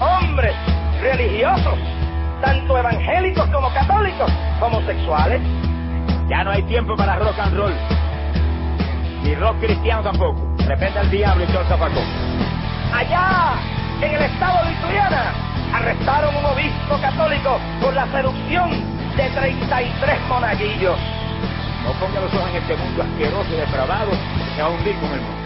hombres religiosos, tanto evangélicos como católicos, homosexuales. Ya no hay tiempo para rock and roll. Ni rock cristiano tampoco. De repente al diablo y todo el. Allá, en el estado de Ituriana, arrestaron un obispo católico por la seducción de 33 monaguillos. No ponga los ojos en este mundo asqueroso y depravado que va a hundir con el mundo.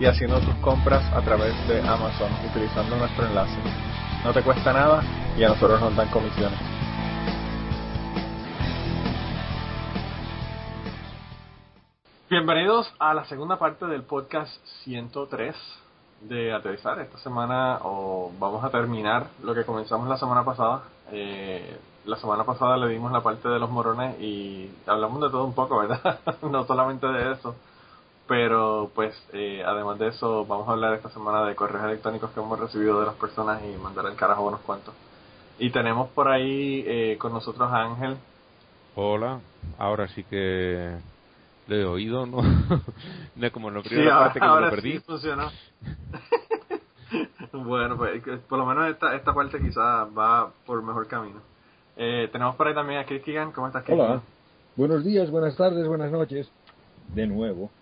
y haciendo tus compras a través de Amazon utilizando nuestro enlace. No te cuesta nada y a nosotros nos dan comisiones. Bienvenidos a la segunda parte del podcast 103 de Aterrizar. Esta semana o vamos a terminar lo que comenzamos la semana pasada. Eh, la semana pasada le dimos la parte de los morones y hablamos de todo un poco, ¿verdad? no solamente de eso. Pero pues eh, además de eso vamos a hablar esta semana de correos electrónicos que hemos recibido de las personas y mandar el carajo unos cuantos. Y tenemos por ahí eh, con nosotros a Ángel. Hola, ahora sí que lo he oído, ¿no? no como Sí, primera ahora, parte que me ahora lo perdí. sí funcionó. bueno, pues por lo menos esta, esta parte quizás va por mejor camino. Eh, tenemos por ahí también a Chris Keegan. ¿Cómo estás, Chris? Hola, buenos días, buenas tardes, buenas noches. De nuevo.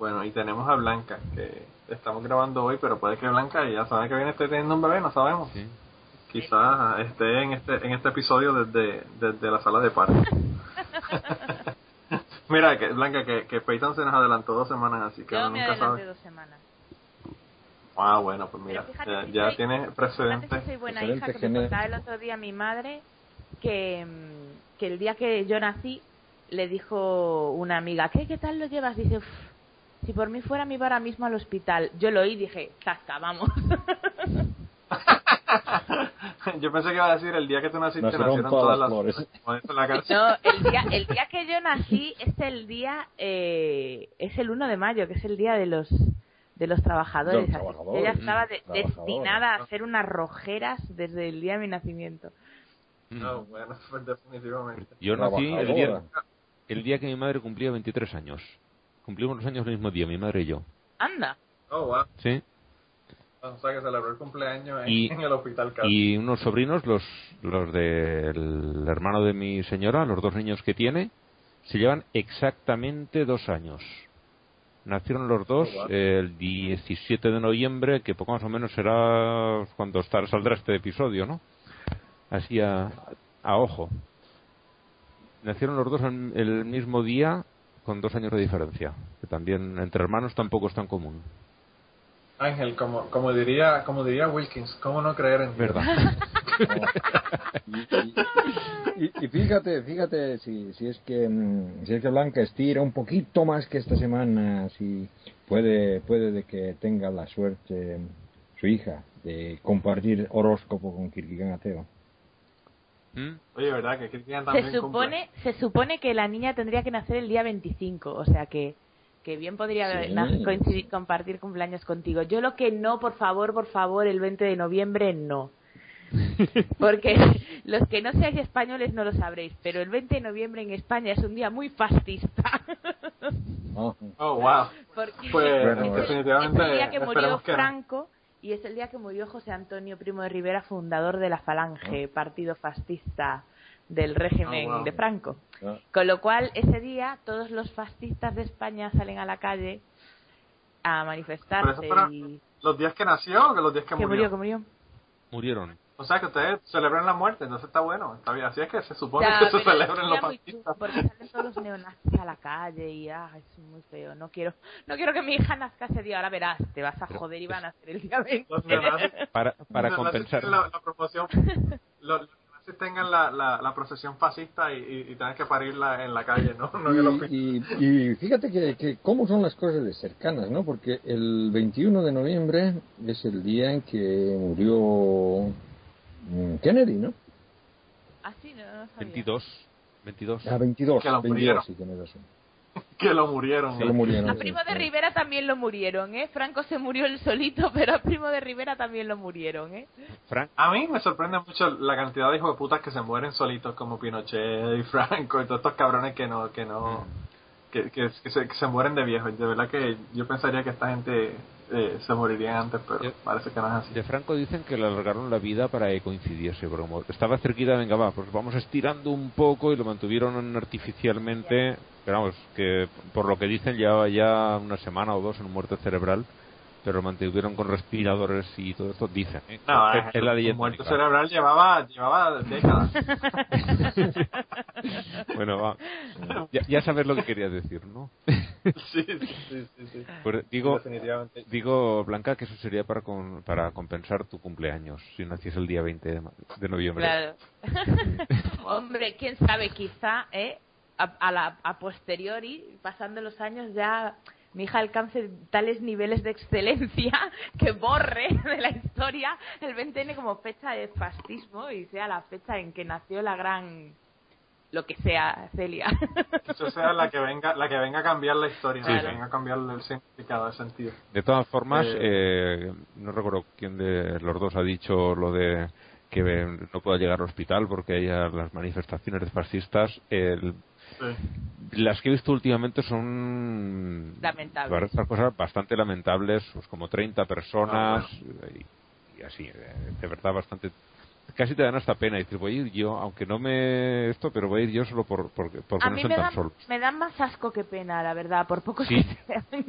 Bueno, y tenemos a Blanca, que estamos grabando hoy, pero puede que Blanca ya sabe que viene esté teniendo un bebé, no sabemos. Sí. Quizás esté en este en este episodio desde, desde la sala de parto. Mira, que Blanca, que, que Peyton se nos adelantó dos semanas, así que Yo me nunca sabe. dos semanas. Ah, bueno, pues mira, ya, si ya soy- tienes Fíjate precedentes. soy buena hija, que me genial. contaba el otro día mi madre que, mm, que el día que yo nací le dijo una amiga, ¿qué, qué tal lo llevas? Dice, "Uf, si por mí fuera me iba ahora mismo al hospital. Yo lo oí y dije, zasca, vamos. Yo pensé que iba a decir el día que tú naciste Nacieron nacieron todas todas las flores. No, el día, el día que yo nací es el día, eh, es el 1 de mayo, que es el día de los de los trabajadores. Los ya estaba de- trabajadores. destinada a hacer unas rojeras desde el día de mi nacimiento. No, bueno, pues definitivamente. Yo nací el día, el día que mi madre cumplía 23 años. Cumplimos los años el mismo día, mi madre y yo. Anda. Oh, wow. ¿Sí? O sea, que celebró el cumpleaños en, Y- en el hospital casi. Y unos sobrinos, los, los del hermano de mi señora, los dos niños que tiene, se llevan exactamente dos años. Nacieron los dos Oh, wow. el 17 de noviembre, que poco más o menos será cuando estar, saldrá este episodio, ¿no? Así a, a ojo. Nacieron los dos el, el mismo día con dos años de diferencia, que también entre hermanos tampoco es tan común. Ángel, como, como diría como diría Wilkins, ¿cómo no creer en Dios? ¿Verdad? Y, y- y- y fíjate, fíjate si, si es que mm, si es que Blanca estira un poquito más que esta semana, si puede puede de que tenga la suerte su hija de compartir horóscopo con Kirkigan Ateo. ¿Mm? Oye, ¿verdad? Que Cristian también Se supone, se supone que la niña tendría que nacer el día 25, o sea que, que bien podría Sí. na- coincidir, compartir cumpleaños contigo. Yo lo que no, por favor, por favor, el 20 de noviembre no. Porque los que no seáis españoles no lo sabréis, pero el 20 de noviembre en España es un día muy fascista. Ah, Oh, wow. Porque Pues Bueno, es, definitivamente es el día que murió no. Y es el día que murió José Antonio Primo de Rivera, fundador de la Falange, partido fascista del régimen Ah, wow. de Franco. ah. Con lo cual, ese día todos los fascistas de España salen a la calle a Pero eso manifestarse y, los días que nació o que los días que, Que murió, que murió. Murieron. O sea que ustedes celebran la muerte, entonces está bueno, está bien. Así es que se supone Ya, que se pero celebren los fascistas. Porque salen todos los neonazis a la calle y ah, es muy feo. No quiero no quiero que mi hija nazca ese día. Ahora verás, te vas a joder y van a nacer el día 20. Los neonazis- Para, para los compensar. La, la promoción, los, neonazis tengan la, la, la procesión fascista y, y, y tengan que parirla en la calle, ¿no? no que los Y, y, y fíjate que, que cómo son las cosas de cercanas, ¿no? Porque el 21 de noviembre es el día en que murió Kennedy, ¿no? Ah, sí, no, no sabía. 22. 22. Ah, 22. Que lo 22, murieron. sí, tienes razón. que lo murieron. Que lo murieron. A sí, Primo de sí. Rivera también lo murieron, ¿eh? Franco se murió él solito, pero a Primo de Rivera también lo murieron, ¿eh? Frank, A mí me sorprende mucho la cantidad de hijos de putas que se mueren solitos como Pinochet y Franco y todos estos cabrones que no, que no, que, que, que se, que se mueren de viejos. De verdad que yo pensaría que esta gente eh, se moriría antes, pero Yo- parece que no es así. de Franco dicen que le alargaron la vida para que coincidiese, porque como estaba cerquita, venga, va, pues vamos estirando un poco y lo mantuvieron artificialmente, pero vamos, que por lo que dicen llevaba ya una semana o dos en muerte cerebral, pero lo mantuvieron con respiradores y todo esto, dicen. ¿eh? No, es, eh, es la el leyenda. muerto claro. cerebral llevaba, llevaba décadas. bueno, va. Ya, ya sabes lo que quería decir, ¿no? sí, sí, sí, sí. Pues digo, digo, Blanca, que eso sería para, con- para compensar tu cumpleaños, si naciese el día 20 de, de noviembre. Claro. Hombre, quién sabe, quizá, ¿eh? A, a la, a posteriori, pasando los años, ya mi hija alcance tales niveles de excelencia que borre de la historia el 20N como fecha de fascismo y sea la fecha en que nació la gran lo que sea Celia Que eso sea la que venga, la que venga a cambiar la historia, Sí, la que venga a cambiar el significado, el sentido. De todas formas, Eh, eh, no recuerdo quién de los dos ha dicho lo de que no pueda llegar al hospital porque haya las manifestaciones de fascistas. El- Sí. las que he visto últimamente son Lamentables. cosas bastante lamentables, pues como 30 personas Ah, y, y así, eh, de verdad bastante casi te dan hasta pena y dices voy a ir yo aunque no me esto pero voy a ir yo solo por porque, porque a no mí son me tan dan, solos me dan más asco que pena la verdad por poco Sí. que sean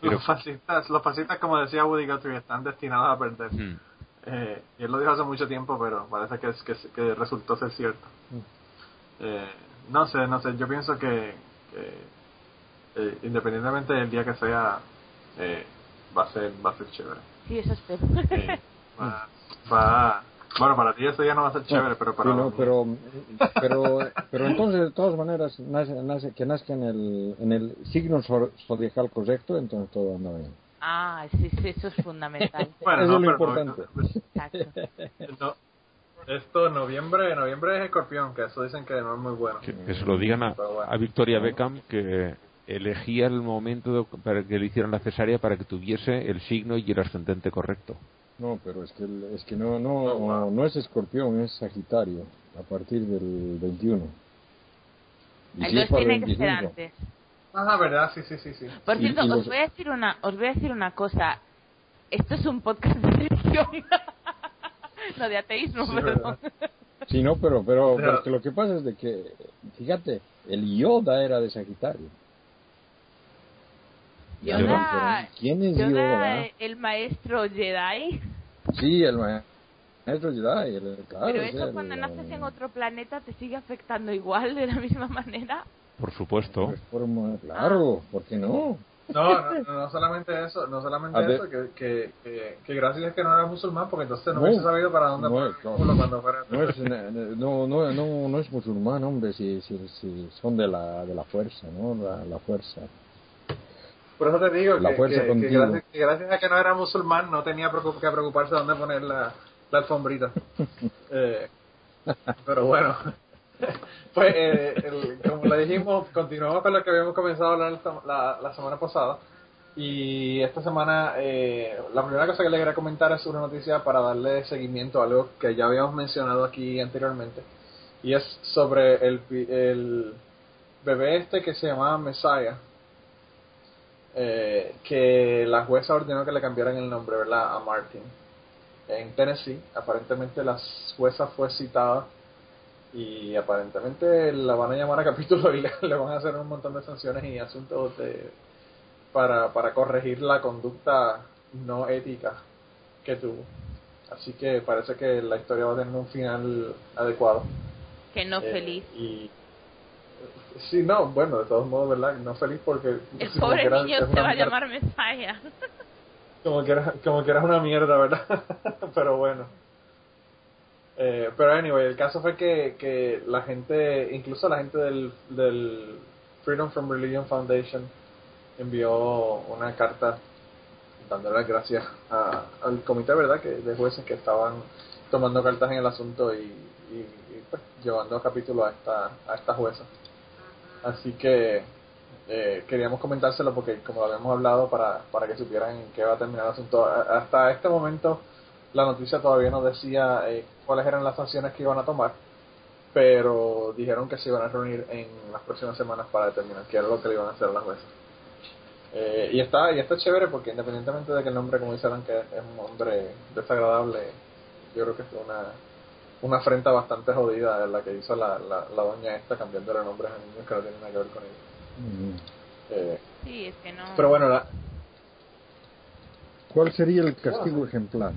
Pero- Los fascistas, los fascistas, como decía Woody Guthrie, están destinados a perder. Mm. Eh, y él lo dijo hace mucho tiempo, pero parece que, es, que, que resultó ser cierto. Eh, no sé, no sé, yo pienso que, que, eh, independientemente del día que sea, eh, va a ser va a ser chévere. sí eso espero Eh, va, va- bueno, para ti ese día no va a ser chévere, pero para Sí, no, pero, pero, pero entonces, de todas maneras, nace, nace- que nazca en el, en el signo zo- zodiacal correcto, entonces todo anda bien. ah sí, sí eso es fundamental Bueno, Eso no, es lo pero no- importante. Exacto. no, esto, noviembre, noviembre es escorpión, que eso dicen que no es muy bueno. que, que se lo digan a, bueno. a Victoria Beckham que elegía el momento de- para que le hicieran la cesárea para que tuviese el signo y el ascendente correcto. No, pero es que, el- es que no, no, no es escorpión, es sagitario, a partir del 21. Y si es entonces tiene que ser 25, antes Ah, verdad, sí, sí, sí, sí. Por cierto, y os los- voy a decir una, os voy a decir una cosa. Esto es un podcast de religión. no de ateísmo, Sí, perdón. Sí, no, pero, pero, Pero- pero que lo que pasa es de que, fíjate, el Yoda era de Sagitario. Yoda, ¿Quién es Yoda, Yoda? el maestro Jedi. Sí, el ma- maestro Jedi, el- claro. pero o sea, eso cuando el- naces en otro planeta te sigue afectando igual, de la misma manera. Por supuesto. forma- claro, ¿por qué no? No, no, no, solamente eso, no solamente A eso, que, que, que, que gracias a que no era musulmán, porque entonces no, No. hubiese sabido para dónde No, no. cuando fuera. No es, no, no, no, no es musulmán, hombre, si, si, si son de la, de la fuerza, ¿no? La, la fuerza. Por eso te digo La que, fuerza que- gracias, a que no era musulmán no tenía que preocuparse de dónde poner la, la alfombrita. Eh, pero bueno, pues eh, el- como le dijimos, continuamos con lo que habíamos comenzado a hablar la, semana pasada. Y esta semana, eh, la primera cosa que le quería comentar es una noticia para darle seguimiento a algo que ya habíamos mencionado aquí anteriormente. Y es sobre el, el bebé este que se llamaba Messiah. eh, que la jueza ordenó que le cambiaran el nombre, ¿verdad? A Martin. En Tennessee, aparentemente la jueza fue citada y aparentemente la van a llamar a capítulo y le, le van a hacer un montón de sanciones y asuntos de, para, para corregir la conducta no ética que tuvo. Así que parece que la historia va a tener un final adecuado. Que no Eh, feliz. Y sí, no, bueno, de todos modos, ¿verdad? No feliz porque El como pobre niño una va a llamar Messiah. como que era, como que era una mierda, ¿verdad? pero bueno. Eh, pero anyway, el caso fue que, que la gente, incluso la gente del, del Freedom from Religion Foundation envió una carta dándole las gracias a- al comité, ¿verdad? Que de jueces que estaban tomando cartas en el asunto y, pues, llevando a capítulo a esta, a esta jueza. Así que eh, queríamos comentárselo porque como lo habíamos hablado para, para que supieran en qué va a terminar el asunto. Hasta este momento la noticia todavía no decía eh, cuáles eran las sanciones que iban a tomar, pero dijeron que se iban a reunir en las próximas semanas para determinar qué era lo que le iban a hacer a la jueza. Eh, y está y está chévere porque independientemente de que el nombre, como dijeron, que es un nombre desagradable, yo creo que fue una, una afrenta bastante jodida la que hizo la, la, la doña esta cambiándole nombres a niños que no tienen nada que ver con ellos. Mm. Eh, Sí, es que no. pero bueno, la, ¿Cuál sería el castigo ejemplar?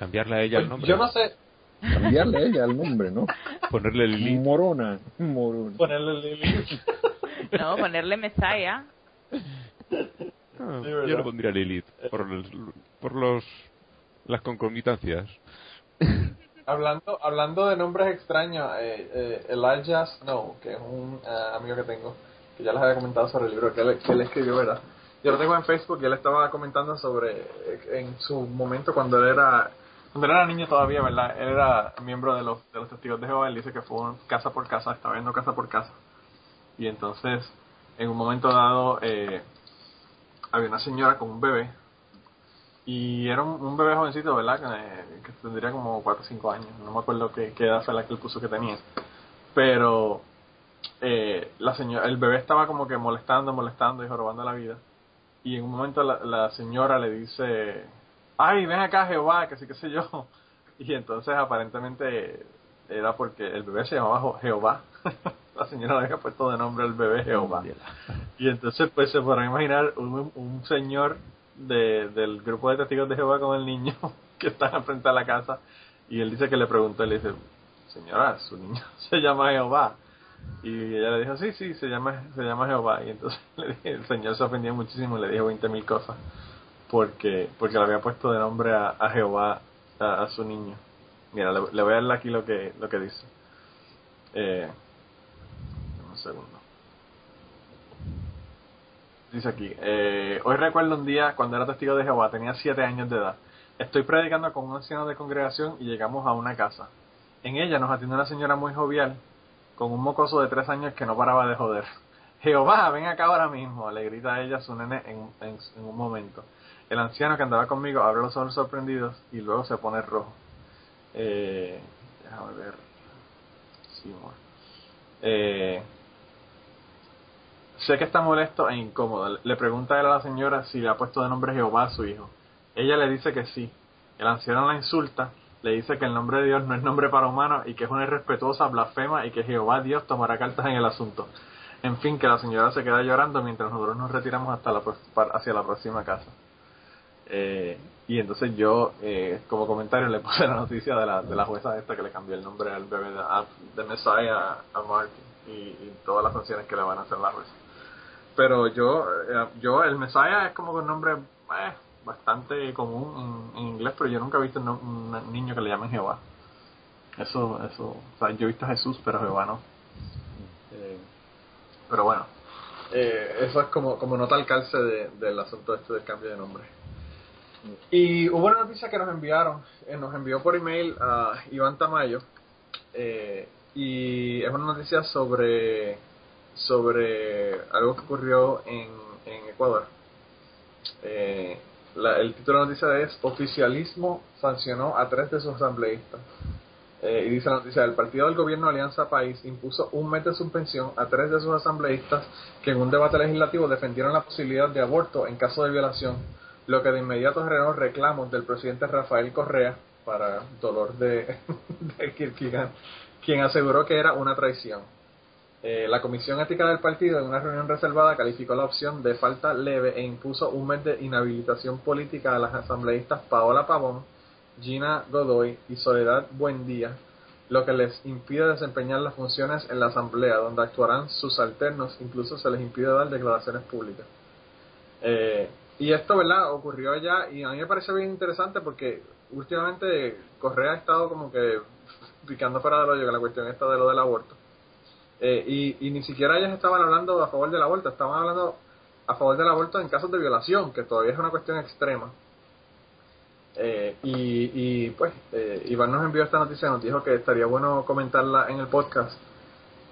Cambiarle a ella el nombre. yo no sé Cambiarle a ella el nombre, ¿no? Ponerle Lilith. Morona. Morona. ponerle Lili. No, ponerle Messiah. Ah, yo le pondría Lilith. Por, los, por los las concomitancias. hablando hablando de nombres extraños, eh, eh, Elijah Snow, que es un eh, amigo que tengo, que ya les había comentado sobre el libro que él, que él escribió, ¿verdad? Yo lo tengo en Facebook y él estaba comentando sobre, eh, en su momento cuando él era cuando era niño todavía, ¿verdad? Él era miembro de los, de los testigos de Jehová, él dice que fue casa por casa, estaba viendo casa por casa. Y entonces, en un momento dado, eh, había una señora con un bebé y era un, un bebé jovencito, ¿verdad? Que, eh, que tendría como 4 o 5 años. No me acuerdo qué, qué edad fue la que él puso que tenía. Pero eh, la señora, el bebé estaba como que molestando, molestando y jorobando la vida. Y en un momento la, la señora le dice, ay, ven acá Jehová, que sí, qué sé yo. Y entonces aparentemente era porque el bebé se llamaba Jehová. la señora le había puesto de nombre al bebé Jehová. Y entonces pues se podrán imaginar un, un señor de, del grupo de testigos de Jehová con el niño que está frente a la casa y él dice que le preguntó, le dice, señora, su niño se llama Jehová. Y ella le dijo, sí, sí, se llama, se llama Jehová. Y entonces le dije- el señor se ofendió muchísimo y le dijo 20 mil cosas porque porque le había puesto de nombre a, a Jehová a, su niño. Mira, le, le voy a leer aquí lo que, lo que dice. Eh, un segundo. Dice aquí, eh, hoy recuerdo un día cuando era testigo de Jehová, tenía siete años de edad. Estoy predicando con un anciano de congregación y llegamos a una casa. En ella nos atiende una señora muy jovial, con un mocoso de tres años que no paraba de joder. Jehová, ven acá ahora mismo, le grita ella a su nene en, en- en un momento. El anciano que andaba conmigo abre los ojos sorprendidos y luego se pone rojo. Eh, déjame ver. Seymour. Eh, sé que está molesto e incómodo. Le pregunta a él a la señora si le ha puesto de nombre Jehová a su hijo. Ella le dice que sí. El anciano la insulta, le dice que el nombre de Dios no es nombre para humanos y que es una irrespetuosa blasfema y que Jehová Dios tomará cartas en el asunto. En fin, que la señora se queda llorando mientras nosotros nos retiramos hasta la, hacia la próxima casa. Eh, y entonces yo, eh, como comentario, le puse la noticia de la, de la jueza esta que le cambió el nombre al bebé de, Messiah a, Martin y, todas las sanciones que le van a hacer la jueza. Pero yo, eh, yo el Messiah es como un nombre eh, bastante común en, inglés, pero yo nunca he visto un, un niño que le llamen Jehová. Eso, eso, o sea, yo he visto a Jesús, pero Jehová no. Eh, pero bueno, eso es como, como nota al calce de- del asunto este del cambio de nombre. Y hubo una noticia que nos enviaron, eh, nos envió por email a Iván Tamayo, eh, y es una noticia sobre, sobre algo que ocurrió en, Ecuador. Eh, el título de la noticia es Oficialismo sancionó a tres de sus asambleístas. Eh, y dice la noticia, el partido del gobierno Alianza País impuso un mes de suspensión a tres de sus asambleístas que en un debate legislativo defendieron la posibilidad de aborto en caso de violación, lo que de inmediato generó reclamos del presidente Rafael Correa para dolor de, de Kierkegaard, quien aseguró que era una traición. Eh, la Comisión Ética del partido, en una reunión reservada, calificó la opción de falta leve e impuso un mes de inhabilitación política a las asambleístas Paola Pavón, Gina Godoy y Soledad Buendía, lo que les impide desempeñar las funciones en la asamblea, donde actuarán sus alternos, incluso se les impide dar declaraciones públicas. Eh, y esto, ¿verdad? Ocurrió allá y a mí me parece bien interesante porque últimamente Correa ha estado como que picando fuera del hoyo con la cuestión esta de lo del aborto. Eh, y, y ni siquiera ellas estaban hablando a favor del aborto, estaban hablando a favor del aborto en casos de violación, que todavía es una cuestión extrema. Eh, y, y pues eh, Iván nos envió esta noticia, nos dijo que estaría bueno comentarla en el podcast.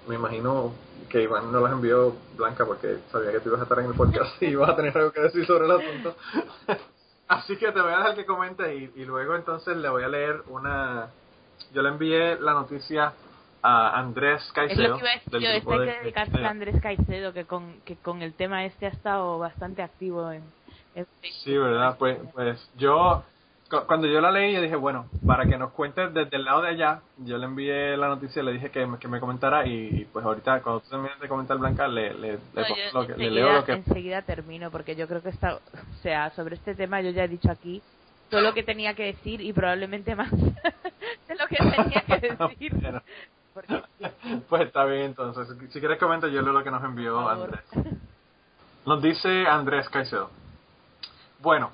Me imagino que Iván no las envió Blanca porque sabía que tú ibas a estar en el podcast y ibas a tener algo que decir sobre el asunto. Así que te voy a dejar que comente y, y luego entonces le voy a leer una... Yo le envié la noticia a Andrés Caicedo. Es lo que iba a decir yo, esto hay de- que dedicarse a Andrés Caicedo, que con, que con el tema este ha estado bastante activo en, en. Sí, ¿verdad? Pues, pues yo, cuando yo la leí, yo dije, bueno, para que nos cuente desde el lado de allá, yo le envié la noticia, le dije que, me- que me comentara y, pues ahorita, cuando tú termines de comentar, Blanca, le, le, le, No, lo que, le leo lo que... enseguida termino, porque yo creo que está, o sea, sobre este tema yo ya he dicho aquí todo lo que tenía que decir y probablemente más de lo que tenía que decir. Porque, pues está bien, entonces. Si quieres comenta, yo leo lo que nos envió. Andrés. Nos dice Andrés Caicedo. Bueno,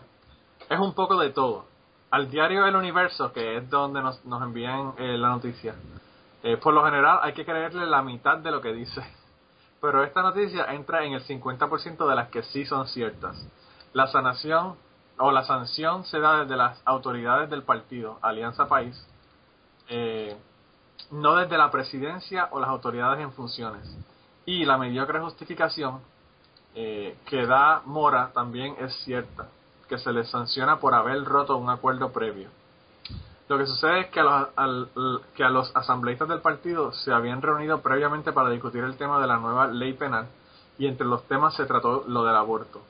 es un poco de todo. Al diario El Universo, que es donde nos, envían eh, la noticia, eh, por lo general hay que creerle la mitad de lo que dice. Pero esta noticia entra en el 50% de las que sí son ciertas. La sanación o la sanción se da desde las autoridades del partido, Alianza País, eh, no desde la presidencia o las autoridades en funciones. Y la mediocre justificación eh, que da Mora también es cierta, que se les sanciona por haber roto un acuerdo previo. Lo que sucede es que a, los, que a los asambleístas del partido se habían reunido previamente para discutir el tema de la nueva ley penal y entre los temas se trató lo del aborto.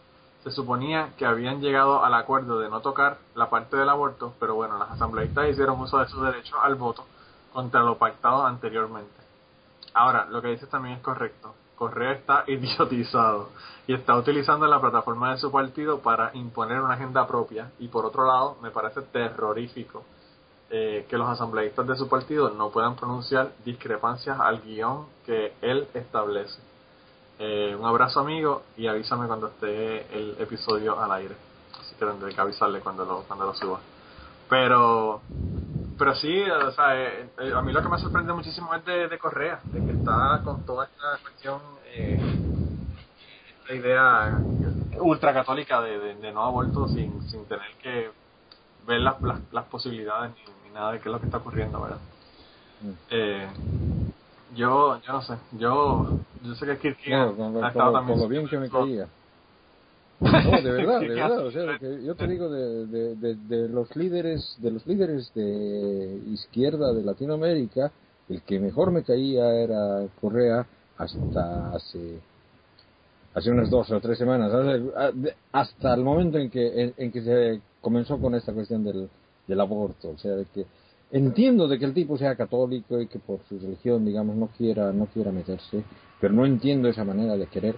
Se suponía que habían llegado al acuerdo de no tocar la parte del aborto, pero bueno, las asambleístas hicieron uso de su derecho al voto contra lo pactado anteriormente. Ahora, lo que dices también es correcto. Correa está idiotizado y está utilizando la plataforma de su partido para imponer una agenda propia y por otro lado me parece terrorífico eh, que los asambleístas de su partido no puedan pronunciar discrepancias al guion que él establece. Eh, un abrazo amigo y avísame cuando esté el episodio al aire. Así que tendré que avisarle cuando lo, cuando lo suba. Pero pero sí, o sea, eh, eh, a mí lo que me sorprende muchísimo es de, de Correa, de que está con toda esta cuestión, eh, esta idea ultracatólica de, de, de no aborto sin, sin tener que ver las, las, las posibilidades ni, ni nada de qué es lo que está ocurriendo, ¿verdad? Mm. Eh, yo, yo no sé, yo, yo sé que No, lo- ha estado también con lo bien que me caía. No, de verdad, de ¿Qué verdad. O sea, que yo te digo de, de, de, de los líderes, de los líderes de izquierda de Latinoamérica, el que mejor me caía era Correa hasta hace hace unas dos o tres semanas, hasta el momento en que en, en que se comenzó con esta cuestión del, del aborto, o sea, de que entiendo de que el tipo sea católico y que por su religión, digamos, no quiera no quiera meterse, pero no entiendo esa manera de querer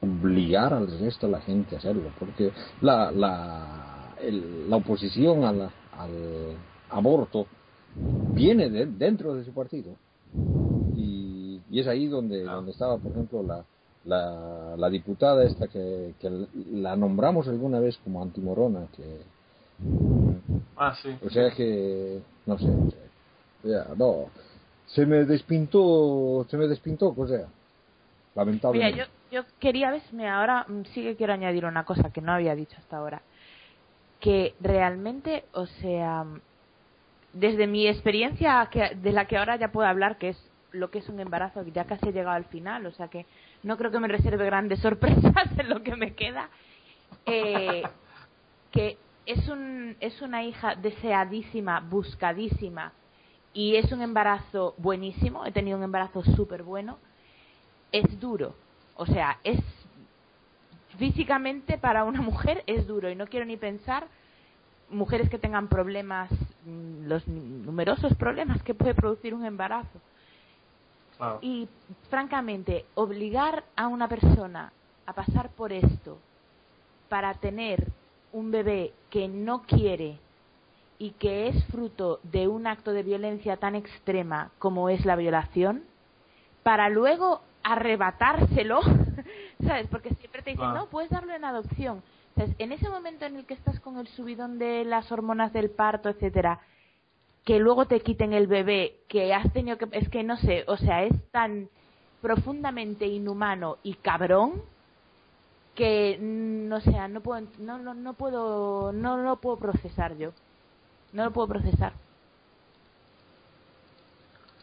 obligar al resto de la gente a hacerlo, porque la, la, el- la oposición a la- al aborto viene de, dentro de su partido. Y, y es ahí donde, donde estaba, por ejemplo, la, la, la diputada esta que, que la nombramos alguna vez como antimorona, que, Ah, sí. o sea que, no sé, ya, no, se me despintó, se me despintó, o sea, Mira, lamentablemente. yo, yo quería, ves, ahora mm, sí que quiero añadir una cosa que no había dicho hasta ahora. Que realmente, o sea, desde mi experiencia que, de la que ahora ya puedo hablar, que es lo que es un embarazo, que ya casi he llegado al final, o sea que no creo que me reserve grandes sorpresas en lo que me queda. Eh, que es, un, es una hija deseadísima, buscadísima, y es un embarazo buenísimo, he tenido un embarazo súper bueno, es duro. O sea, es físicamente para una mujer es duro y no quiero ni pensar mujeres que tengan problemas, mm, los numerosos problemas que puede producir un embarazo. Y francamente, obligar a una persona a pasar por esto para tener un bebé que no quiere y que es fruto de un acto de violencia tan extrema como es la violación, para luego arrebatárselo, ¿sabes? Porque siempre te dicen, Claro. no, puedes darlo en adopción. ¿Sabes? En ese momento en el que estás con el subidón de las hormonas del parto, etcétera, que luego te quiten el bebé, que has tenido que... Es que no sé, o sea, es tan profundamente inhumano y cabrón que no sea no puedo no no, no puedo no lo puedo procesar yo no lo puedo procesar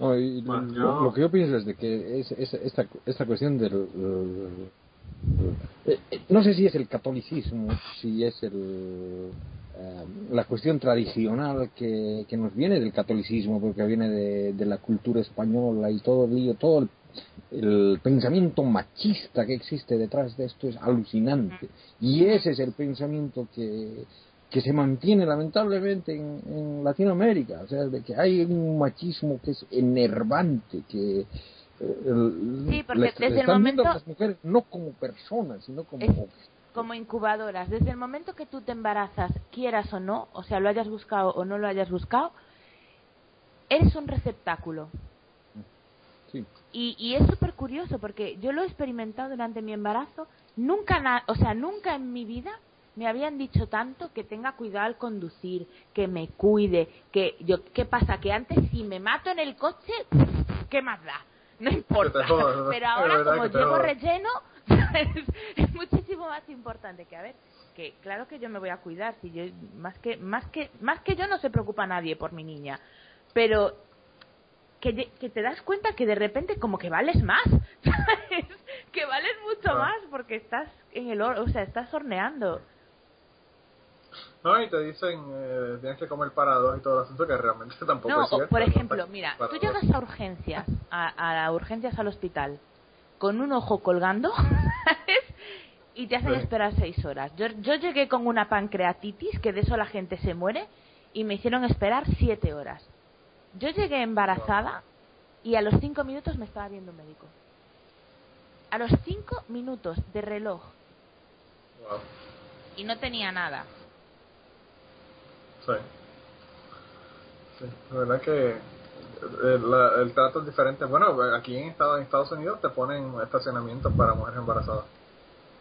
No, y Bueno, lo, yo- lo que yo pienso es de que es, es- esta, esta cuestión del... eh, eh, no sé si es el catolicismo, si es el, eh, la cuestión tradicional que, que nos viene del catolicismo, porque viene de, de la cultura española y todo el lío, todo el, el pensamiento machista que existe detrás de esto es alucinante. Y ese es el pensamiento que, que se mantiene lamentablemente en, en Latinoamérica, o sea, de que hay un machismo que es enervante, que eh, el- Sí, porque desde el están viendo a momento- las mujeres no como personas, sino como Es- como incubadoras. Desde el momento que tú te embarazas quieras o no o sea lo hayas buscado o no lo hayas buscado eres un receptáculo. Sí. y, y es súper curioso porque yo lo he experimentado durante mi embarazo. Nunca na- o sea nunca en mi vida me habían dicho tanto que tenga cuidado al conducir que me cuide que yo qué pasa que antes si me mato en el coche qué más da no importa pero ahora como llevo relleno es, muchísimo más importante que a ver que claro que yo me voy a cuidar si yo más que más que más que yo no se preocupa nadie por mi niña pero que, que te das cuenta que de repente como que vales más, ¿sabes? Que vales mucho Ah. más porque estás en el o sea, estás horneando. No, y te dicen, eh, tienes que comer para dos y todo el asunto, que realmente tampoco No, es cierto. por ejemplo, mira, tú llegas a urgencias, a, a urgencias al hospital, con un ojo colgando, ¿sabes? Y te hacen Sí. esperar seis horas. Yo, yo llegué con una pancreatitis, que de eso la gente se muere, y me hicieron esperar siete horas. Yo llegué embarazada y a los cinco minutos me estaba viendo un médico. A los cinco minutos de reloj Wow. y no tenía nada. Sí. Sí, la verdad que el, la- el trato es diferente. Bueno, aquí en Estados, en Estados Unidos te ponen estacionamientos para mujeres embarazadas.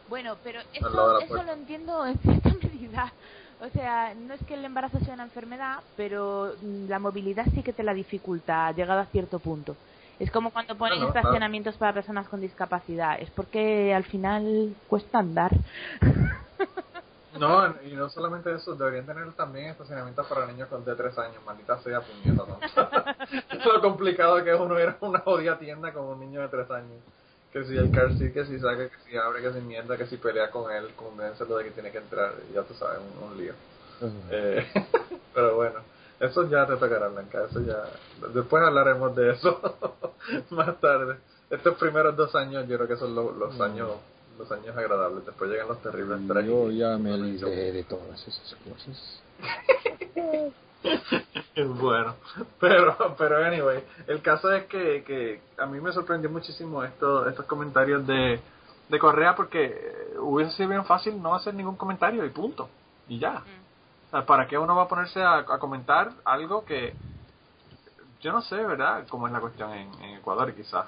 Bueno, pero eso, eso lo entiendo en cierta medida. O sea, no es que el embarazo sea una enfermedad, pero mm, la movilidad sí que te la dificulta, llegado a cierto punto. Es como cuando ponen Bueno, claro. estacionamientos para personas con discapacidad. Es porque al final cuesta andar. No, y no solamente eso, deberían tener también estacionamientos para niños con de 3 años, maldita sea puñeta. ¿no? Lo complicado que es uno ir a una jodida tienda con un niño de 3 años. Que si el car seat, que si saca, que si abre, que si mierda, que si pelea con él, convéncelo de que tiene que entrar, ya tú sabes, un, un lío. Eh, pero bueno, eso ya te tocará, Blanca, eso ya... Después hablaremos de eso más tarde. Estos primeros dos años yo creo que son lo- los Mm. años los años agradables, después llegan los terribles Yo trágicos. ya me libré de todas esas cosas. bueno, pero, pero anyway, el caso es que, que a mí me sorprendió muchísimo esto, estos comentarios de, de Correa porque eh, hubiese sido bien fácil no hacer ningún comentario y punto. Y ya. O sea, ¿Para qué uno va a ponerse a, a comentar algo que yo no sé, ¿verdad? Cómo es la cuestión en, en Ecuador, quizás.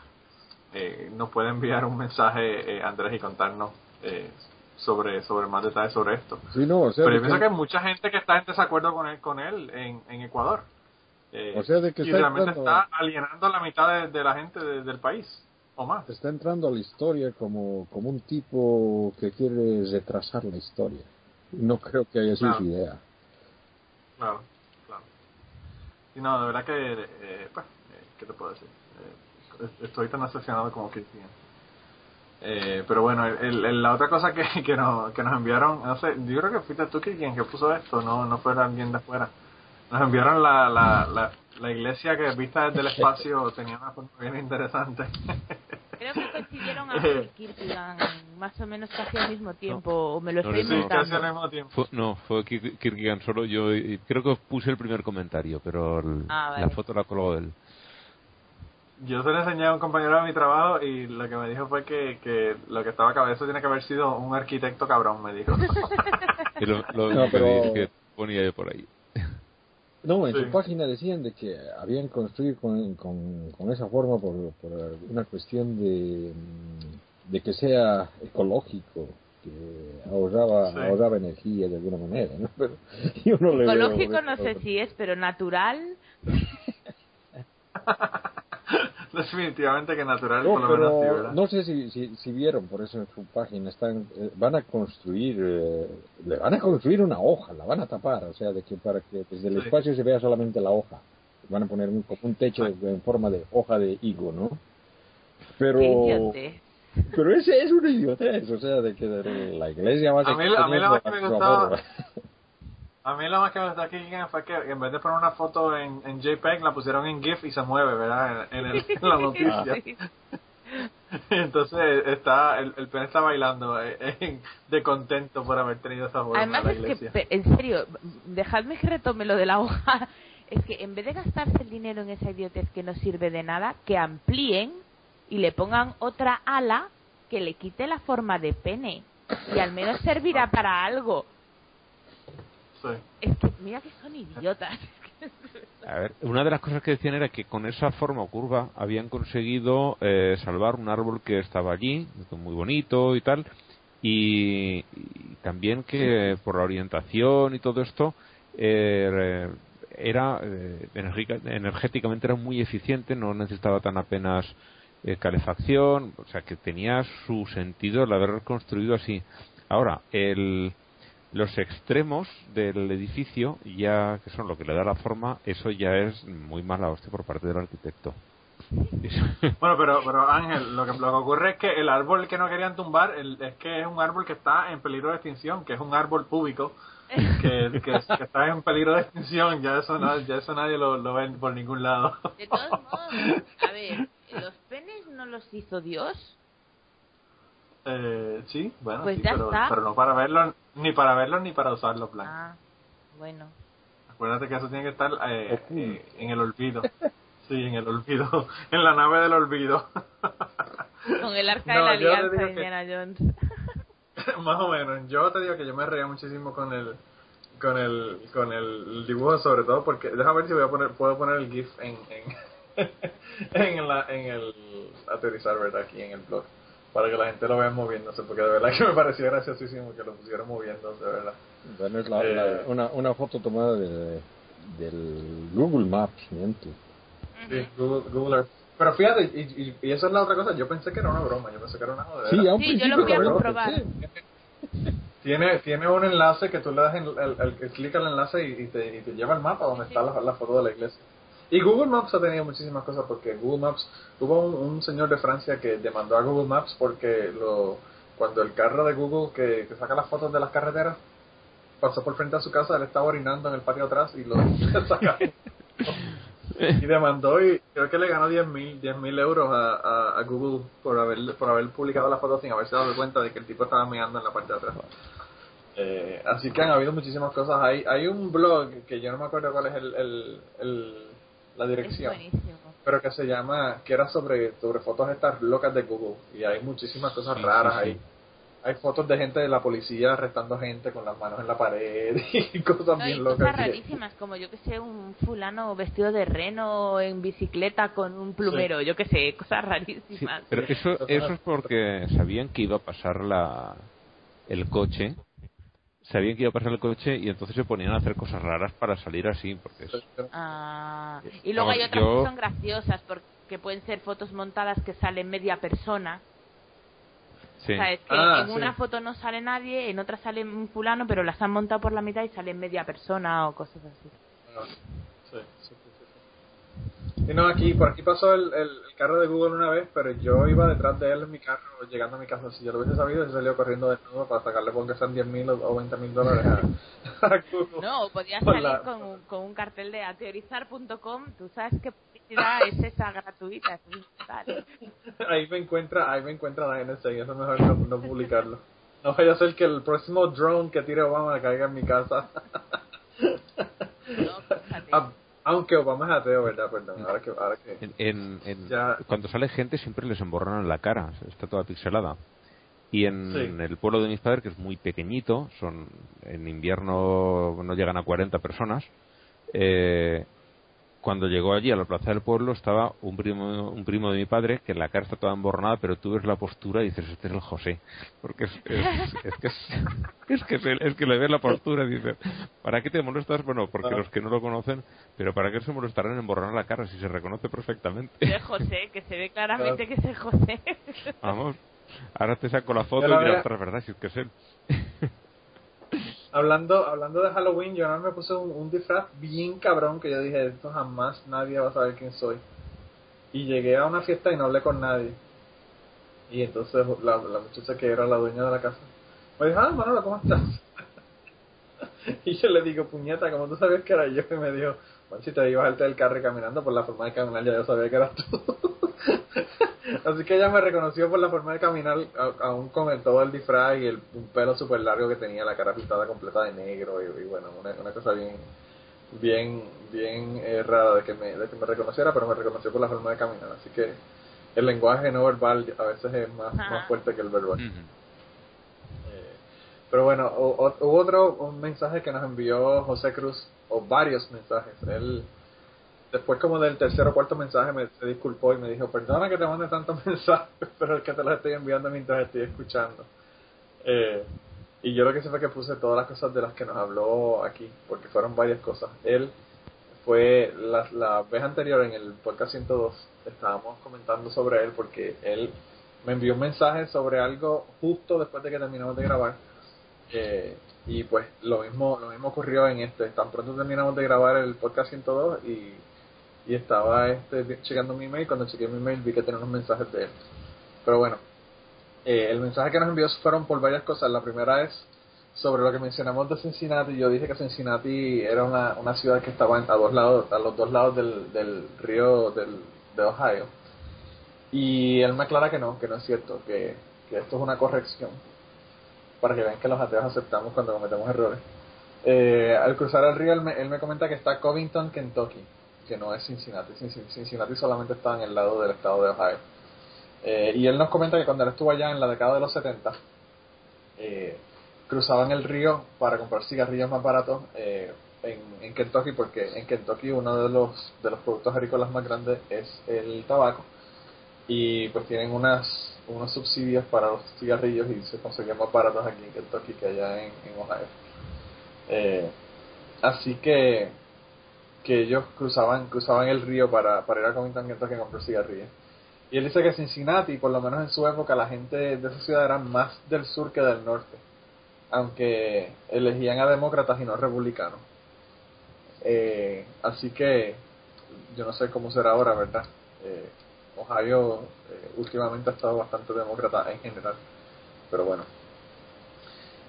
Eh, nos puede enviar un mensaje eh, Andrés y contarnos eh, sobre sobre más detalles sobre esto. Sí, no, o sea, Pero yo pienso que- que hay mucha gente que está en desacuerdo con él, con él en, en Ecuador. Eh, O sea, de que y está realmente entrando- está alienando a la mitad de, de la gente de- del país, o más. está entrando a la historia como, como un tipo que quiere retrasar la historia. No creo que haya sido Claro. su idea. Claro, claro. Y no, de verdad que, eh, pues, eh, ¿qué te puedo decir? Est- estoy tan decepcionado como Cristian. Eh, pero bueno, el, el- la otra cosa que, que, nos, que nos enviaron, no sé, yo creo que fuiste tú quien que puso esto, no no fue alguien de afuera. Nos enviaron la, la, la, la iglesia que vista desde el espacio tenía una foto bien interesante. Creo que coincidieron a Eh. Kierkegaard más o menos casi al mismo tiempo, o me lo No, estoy no, Sí, casi al inventando. mismo tiempo. Fue- no, fue Kir- Kierkegaard solo. Yo eh, creo que puse el primer comentario, pero el- Ah, vale. la foto la colgó él. Yo se lo enseñé a un compañero de mi trabajo y lo que me dijo fue que, que lo que estaba cabeza tiene que haber sido un arquitecto cabrón, me dijo. Y lo, lo No, pero- que ponía yo por ahí. No, en Sí. su página decían de que habían construido con, con, con esa forma por, por una cuestión de, de que sea ecológico, que ahorraba, Sí. ahorraba energía de alguna manera, ¿no? Pero yo no le veo Ecológico no sé si es, pero natural. Definitivamente que natural, No, por lo menos sí, pero ¿verdad? no sé si, si, si vieron, por eso en su página están, eh, van a construir, eh, le van a construir una hoja, la van a tapar, o sea, de que para que desde el Sí. espacio se vea solamente la hoja. Van a poner un, como un techo en forma de hoja de higo, ¿no? Pero, pero ese es una idiotez, o sea, de que de la iglesia va A mí- a mí lo más que me gustaba- A mí lo más que me gustó aquí fue que en vez de poner una foto en, en JPEG, la pusieron en GIF y se mueve, ¿verdad? En, en el- en la noticia. Sí. Entonces está el, el pene está bailando eh, de contento por haber tenido esa forma Además la es que, en serio, dejadme que retome lo de la hoja. Es que en vez de gastarse el dinero en esa idiotez que no sirve de nada, que amplíen y le pongan otra ala que le quite la forma de pene. Y al menos servirá para algo. Sí. Es que mira que son idiotas. A ver, una de las cosas que decían era que con esa forma curva habían conseguido eh, salvar un árbol que estaba allí, muy bonito y tal, y, y también que por la orientación y todo esto eh, era eh, energética- energéticamente era muy eficiente, no necesitaba tan apenas eh, calefacción, o sea que tenía su sentido el haber construido así. Ahora, el, los extremos del edificio, ya que son lo que le da la forma, eso ya es muy mala hostia por parte del arquitecto. Bueno, pero, pero Ángel, lo que, lo que ocurre es que el árbol que no querían tumbar el- es que es un árbol que está en peligro de extinción, que es un árbol público que, que, que está en peligro de extinción. Ya eso, ya eso nadie lo, lo ve por ningún lado. De todos modos, a ver, los penes no los hizo Dios. Eh, sí, bueno, Pues sí, pero, no para verlo, ni para verlo ni para usarlo, plan. Ah, bueno. Acuérdate que eso tiene que estar eh, eh, en el olvido. Sí, en el olvido, en la nave del olvido. Con el arca No, de la alianza que- Jones. Más o menos. Yo te digo que yo me reía muchísimo con el con el con el dibujo sobre todo porque déjame ver si voy a poner puedo poner el gif en en en, la, en el aterrizar verdad aquí en el blog para que la gente lo vea moviéndose porque de verdad que me pareció graciosísimo que lo pusieran moviéndose de verdad Bueno, es la- la- Eh. una, una foto tomada de, del Google Maps, miento. sí, Google, Google Earth. pero fíjate y, y, y eso es la otra cosa yo pensé que era una broma yo pensé que era una joder Sí, a un Sí, yo principio lo fui a comprobar. sí. Tiene, tiene un enlace que tú le das el, el, el- el clic al enlace y, y te, y te lleva al mapa donde está la, la foto de la iglesia. Y Google Maps ha tenido muchísimas cosas porque Google Maps, hubo un, señor de Francia que demandó a Google Maps porque lo, cuando el carro de Google que, que saca las fotos de las carreteras pasó por frente a su casa, él estaba orinando en el patio atrás y lo sacaron. y demandó y creo que le ganó 10 mil 10 mil euros a, a, a Google por haber, por haber publicado la foto sin haberse dado cuenta de que el tipo estaba mirando en la parte de atrás. Eh, así que han habido muchísimas cosas. Hay, hay un blog que yo no me acuerdo cuál es el, el, el- la Es dirección, buenísimo. pero que se llama, que era sobre, sobre fotos estas locas de Google. Y hay muchísimas cosas Sí, raras sí, sí. ahí. Hay fotos de gente de la policía arrestando gente con las manos en la pared y cosas No, y bien cosas locas. rarísimas, como yo que sé, un fulano vestido de reno en bicicleta con un plumero, yo que sé, cosas Sí, rarísimas. pero eso, Eso eso es porque sabían que iba a pasar la, el coche, sabían que iba a pasar el coche y entonces se ponían a hacer cosas raras para salir así, porque es- Ah, y luego hay otras yo- que son graciosas, porque pueden ser fotos montadas que salen media persona. sí. O sea, es que Ah, en sí. una foto no sale nadie, en otra sale un fulano, pero las han montado por la mitad y sale media persona o cosas así. Ah, sí, sí, sí, sí. Y no, aquí, por aquí pasó el, el, el carro de Google una vez, pero yo iba detrás de él en mi carro, llegando a mi casa. Si yo lo hubiese sabido, yo salió corriendo de nuevo para sacarle, porque sean 10 mil o 20 mil dólares a, a Google. No, podías salir la- con, un- con un cartel de ateorizar.com, tú sabes qué publicidad es esa gratuita, es. Ahí me encuentra, ahí me encuentra la NSA y eso es mejor no, no publicarlo. No vaya a ser que el próximo drone que tire Obama caiga en mi casa. No, Aunque Obama es ateo, ¿verdad? Perdón, ahora que... Ahora que En, en- Ya. Cuando sale gente siempre les emborronan la cara, está toda pixelada. Y en, Sí. el pueblo de mis padres, que es muy pequeñito, son en invierno no llegan a 40 personas, eh, cuando llegó allí a la plaza del pueblo estaba un primo un primo de mi padre que la cara está toda emborronada pero tú ves la postura y dices este es el José porque es, es, es que es, es que se- es que le ves la postura y dices ¿para qué te molestas? bueno porque Ah. los que no lo conocen pero ¿para qué se molestarán en emborronar la cara si se reconoce perfectamente? Es el José, que se ve claramente que es el José. vamos ahora te saco la foto y dirás vea- "Ostras, verdad si es que es él Hablando, hablando de Halloween, yo no me puse un, disfraz bien cabrón que yo dije, esto jamás nadie va a saber quién soy. Y llegué a una fiesta y no hablé con nadie. Y entonces la, la muchacha que era la dueña de la casa me dijo, ah, Manolo, ¿cómo estás? y yo le digo, puñeta, como tú sabías que era yo? Y me dijo, bueno, si te ibas al del carro caminando por la forma de caminar, ya yo sabía que eras tú. Así que ella me reconoció por la forma de caminar, aún con el, todo el disfraz y el, un pelo súper largo que tenía, la cara pintada completa de negro y, y bueno, una, una cosa bien bien bien eh, rara de que, me, de que me reconociera, pero me reconoció por la forma de caminar. Así que el lenguaje no verbal a veces es más, Ajá. más fuerte que el verbal. Eh, pero bueno, hu- hu- hubo otro un mensaje que nos envió José Cruz, o varios mensajes. Él, después como del tercer o cuarto mensaje, me se disculpó y me dijo, perdona que te mande tantos mensajes, pero es que te los estoy enviando mientras estoy escuchando. Eh, y yo lo que sé fue que puse todas las cosas de las que nos habló aquí, porque fueron varias cosas. Él fue la, la vez anterior en el podcast 102, estábamos comentando sobre él porque él me envió un mensaje sobre algo justo después de que terminamos de grabar. Eh, y pues lo mismo lo mismo ocurrió en este. Tan pronto terminamos de grabar el podcast 102 y, y estaba este checando mi email. Cuando chequeé mi email vi que tenía unos mensajes de él. Pero bueno, eh, el mensaje que nos envió fueron por varias cosas. La primera es sobre lo que mencionamos de Cincinnati. Yo dije que Cincinnati era una, una ciudad que estaba a dos lados, a los dos lados del, del río del, de Ohio. Y él me aclara que no, que no es cierto, que, que esto es una corrección para que vean que los ateos aceptamos cuando cometemos errores. Eh, al cruzar el río, él me, él me comenta que está Covington, Kentucky, que no es Cincinnati. Cincin- Cincinnati solamente está en el lado del estado de Ohio. Eh, y él nos comenta que cuando él estuvo allá en la década de los 70, eh, cruzaban el río para comprar cigarrillos más baratos eh, en, en Kentucky, porque en Kentucky uno de los, de los productos agrícolas más grandes es el tabaco. Y pues tienen unas unos subsidios para los cigarrillos y se conseguían más baratos aquí en Kentucky que allá en, en Ohio. Eh, así que que ellos cruzaban cruzaban el río para, para ir a Covington, Kentucky a comprar cigarrillos. Y él dice que Cincinnati, por lo menos en su época, la gente de esa ciudad era más del sur que del norte, aunque elegían a demócratas y no republicanos. Eh, así que yo no sé cómo será ahora, ¿verdad? Eh, Ohio eh, últimamente ha estado bastante demócrata en general, pero bueno.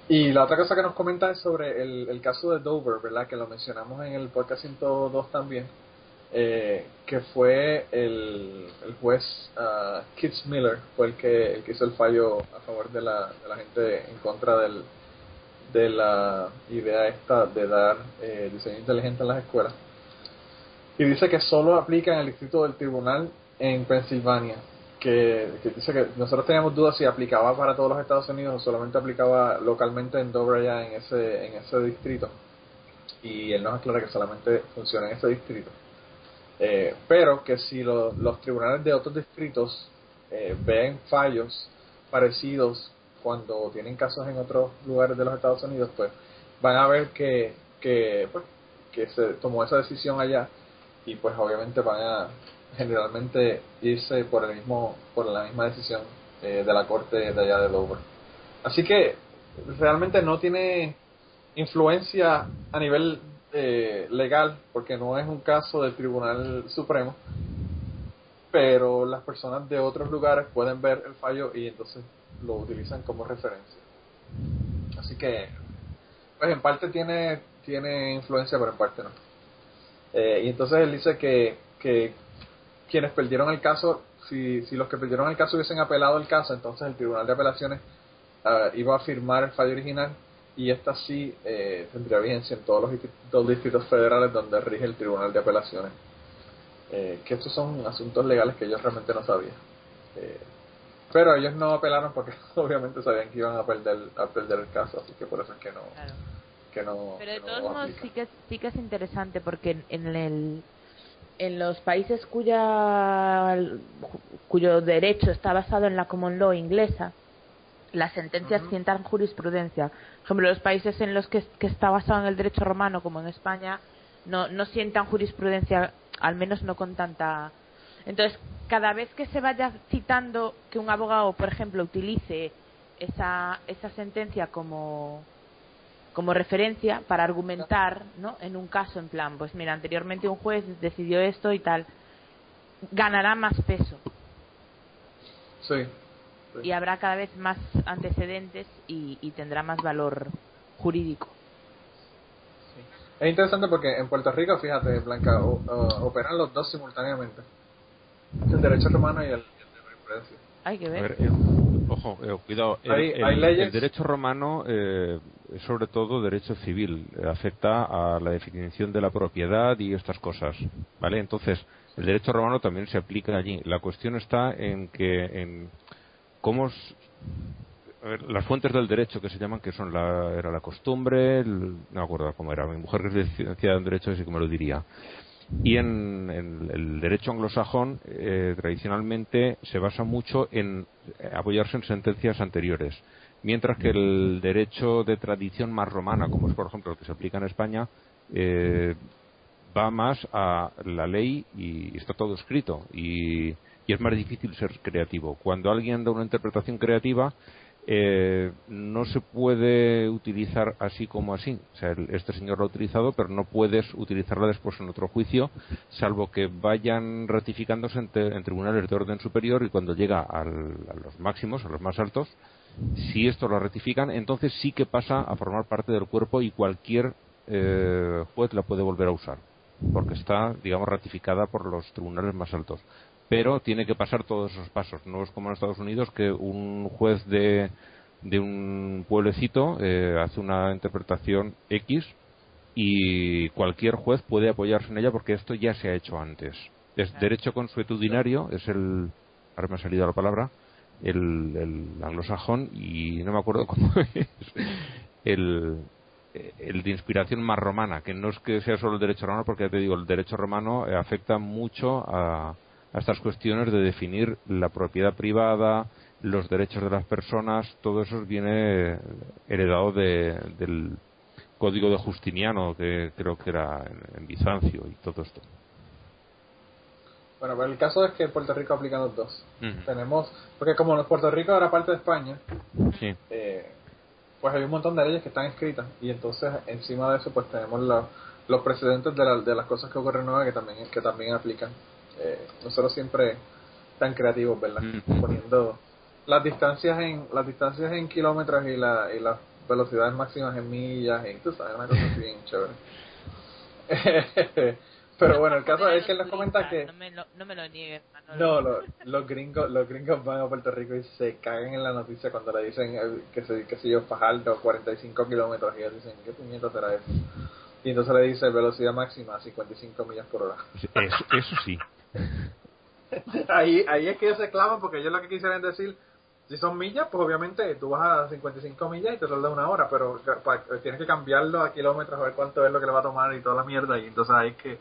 Y la otra cosa que nos comenta es sobre el, caso de Dover, ¿verdad? Que lo mencionamos en el podcast 102 también, eh, que fue el, el juez ah, Kitts Miller, fue el que, el que hizo el fallo a favor de la, de la gente en contra del, de la idea esta de dar eh, diseño inteligente en las escuelas. Y dice que solo aplica en el distrito del tribunal en Pensilvania. Que, que dice que nosotros teníamos dudas si aplicaba para todos los Estados Unidos o solamente aplicaba localmente en Dover allá en ese, en ese distrito. Y él nos aclara que solamente funciona en ese distrito. Eh, pero que si lo- los tribunales de otros distritos eh, ven fallos parecidos cuando tienen casos en otros lugares de los Estados Unidos, pues van a ver que, que, pues, que se tomó esa decisión allá y pues obviamente van a generalmente irse por el mismo por la misma decisión eh, de la corte de allá de Dover. Así que realmente no tiene influencia a nivel eh, legal porque no es un caso del Tribunal Supremo, pero las personas de otros lugares pueden ver el fallo y entonces lo utilizan como referencia. Así que, pues en parte tiene, tiene influencia, pero en parte no. Eh, y entonces él dice que, que quienes perdieron el caso, si, si los que perdieron el caso hubiesen apelado el caso, entonces el Tribunal de Apelaciones ah, iba a firmar el fallo original y esta sí eh, tendría vigencia en todos los distritos, distritos federales donde rige el Tribunal de Apelaciones. Eh, que estos son asuntos legales que ellos realmente no sabían. Eh, pero ellos no apelaron porque obviamente sabían que iban a perder a perder el caso, así que por eso es que no. Que no pero de todos modos sí que, sí que es interesante porque en, el en los países cuya cuyo derecho está basado en la common law inglesa, las sentencias sientan jurisprudencia. Por ejemplo, los países en los que, está basado en el derecho romano, como en España, no, no sientan jurisprudencia, al menos no con tanta. Entonces, cada vez que se vaya citando que un abogado, por ejemplo, utilice esa, esa sentencia como, como referencia para argumentar ¿no? en un caso, en plan, pues mira, anteriormente un juez decidió esto y tal, ganará más peso. Sí, y habrá cada vez más antecedentes y, tendrá más valor jurídico. Es interesante porque en Puerto Rico, fíjate, Blanca, operan los dos simultáneamente. El derecho romano y el, de jurisprudencia. Hay que ver. Eh, ojo, eh, cuidado. El, derecho romano eh, sobre todo derecho civil. Afecta a la definición de la propiedad y estas cosas. ¿Vale? Entonces, el derecho romano también se aplica allí. La cuestión está en que en, cómo las fuentes del derecho que se llaman, que son la, era la costumbre, no me acuerdo cómo era, mi mujer que es licenciada en derecho, así que me lo diría. Y en, el derecho anglosajón, eh, tradicionalmente se basa mucho en apoyarse en sentencias anteriores, mientras que el derecho de tradición más romana, como es por ejemplo el que se aplica en España, eh, va más a la ley y está todo escrito. Y y es más difícil ser creativo. Cuando alguien da una interpretación creativa, eh, no se puede utilizar así como así. O sea, este señor lo ha utilizado, pero no puedes utilizarla después en otro juicio, salvo que vayan ratificándose en, tribunales de orden superior y cuando llega a los máximos, a los más altos, si esto lo ratifican, entonces sí que pasa a formar parte del cuerpo y cualquier eh, juez la puede volver a usar, porque está, digamos, ratificada por los tribunales más altos pero tiene que pasar todos esos pasos. No es como en Estados Unidos que un juez de, de un pueblecito eh, hace una interpretación X y cualquier juez puede apoyarse en ella porque esto ya se ha hecho antes. Es derecho consuetudinario, es el. Ahora me ha salido la palabra. El, anglosajón y no me acuerdo cómo es. El, de inspiración más romana, que no es que sea solo el derecho romano, porque ya te digo, el derecho romano eh, afecta mucho a, a estas cuestiones de definir la propiedad privada, los derechos de las personas, todo eso viene heredado del código de Justiniano, que creo que era en, Bizancio y todo esto. Bueno, pero el caso es que Puerto Rico aplican los dos. Tenemos, porque como Puerto Rico era parte de España, eh, pues hay un montón de leyes que están escritas y entonces encima de eso pues tenemos los precedentes de, de las cosas que ocurren nuevas que también que también aplican eh, nosotros siempre tan creativos, ¿verdad? Poniendo las distancias en las distancias en kilómetros y, la, y las velocidades máximas en millas, y tú sabes, una cosa bien chévere. Pero bueno, el caso es que él nos comenta que... No me lo, no me lo niegues, No, los, gringos, los gringos van a Puerto Rico y se cagan en la noticia cuando le dicen eh, que, se, que si yo Fajardo 45 kilómetros y ellos dicen, ¿qué puñeta será eso? Y entonces le dice velocidad máxima 55 millas por hora. Eso, eso sí. ahí, ahí es que ellos se clavan porque ellos lo que quisieran decir, si son millas, pues obviamente tú vas a 55 millas y te tarda una hora, pero tienes que cambiarlo a kilómetros a ver cuánto es lo que le va a tomar y toda la mierda, y entonces ahí es que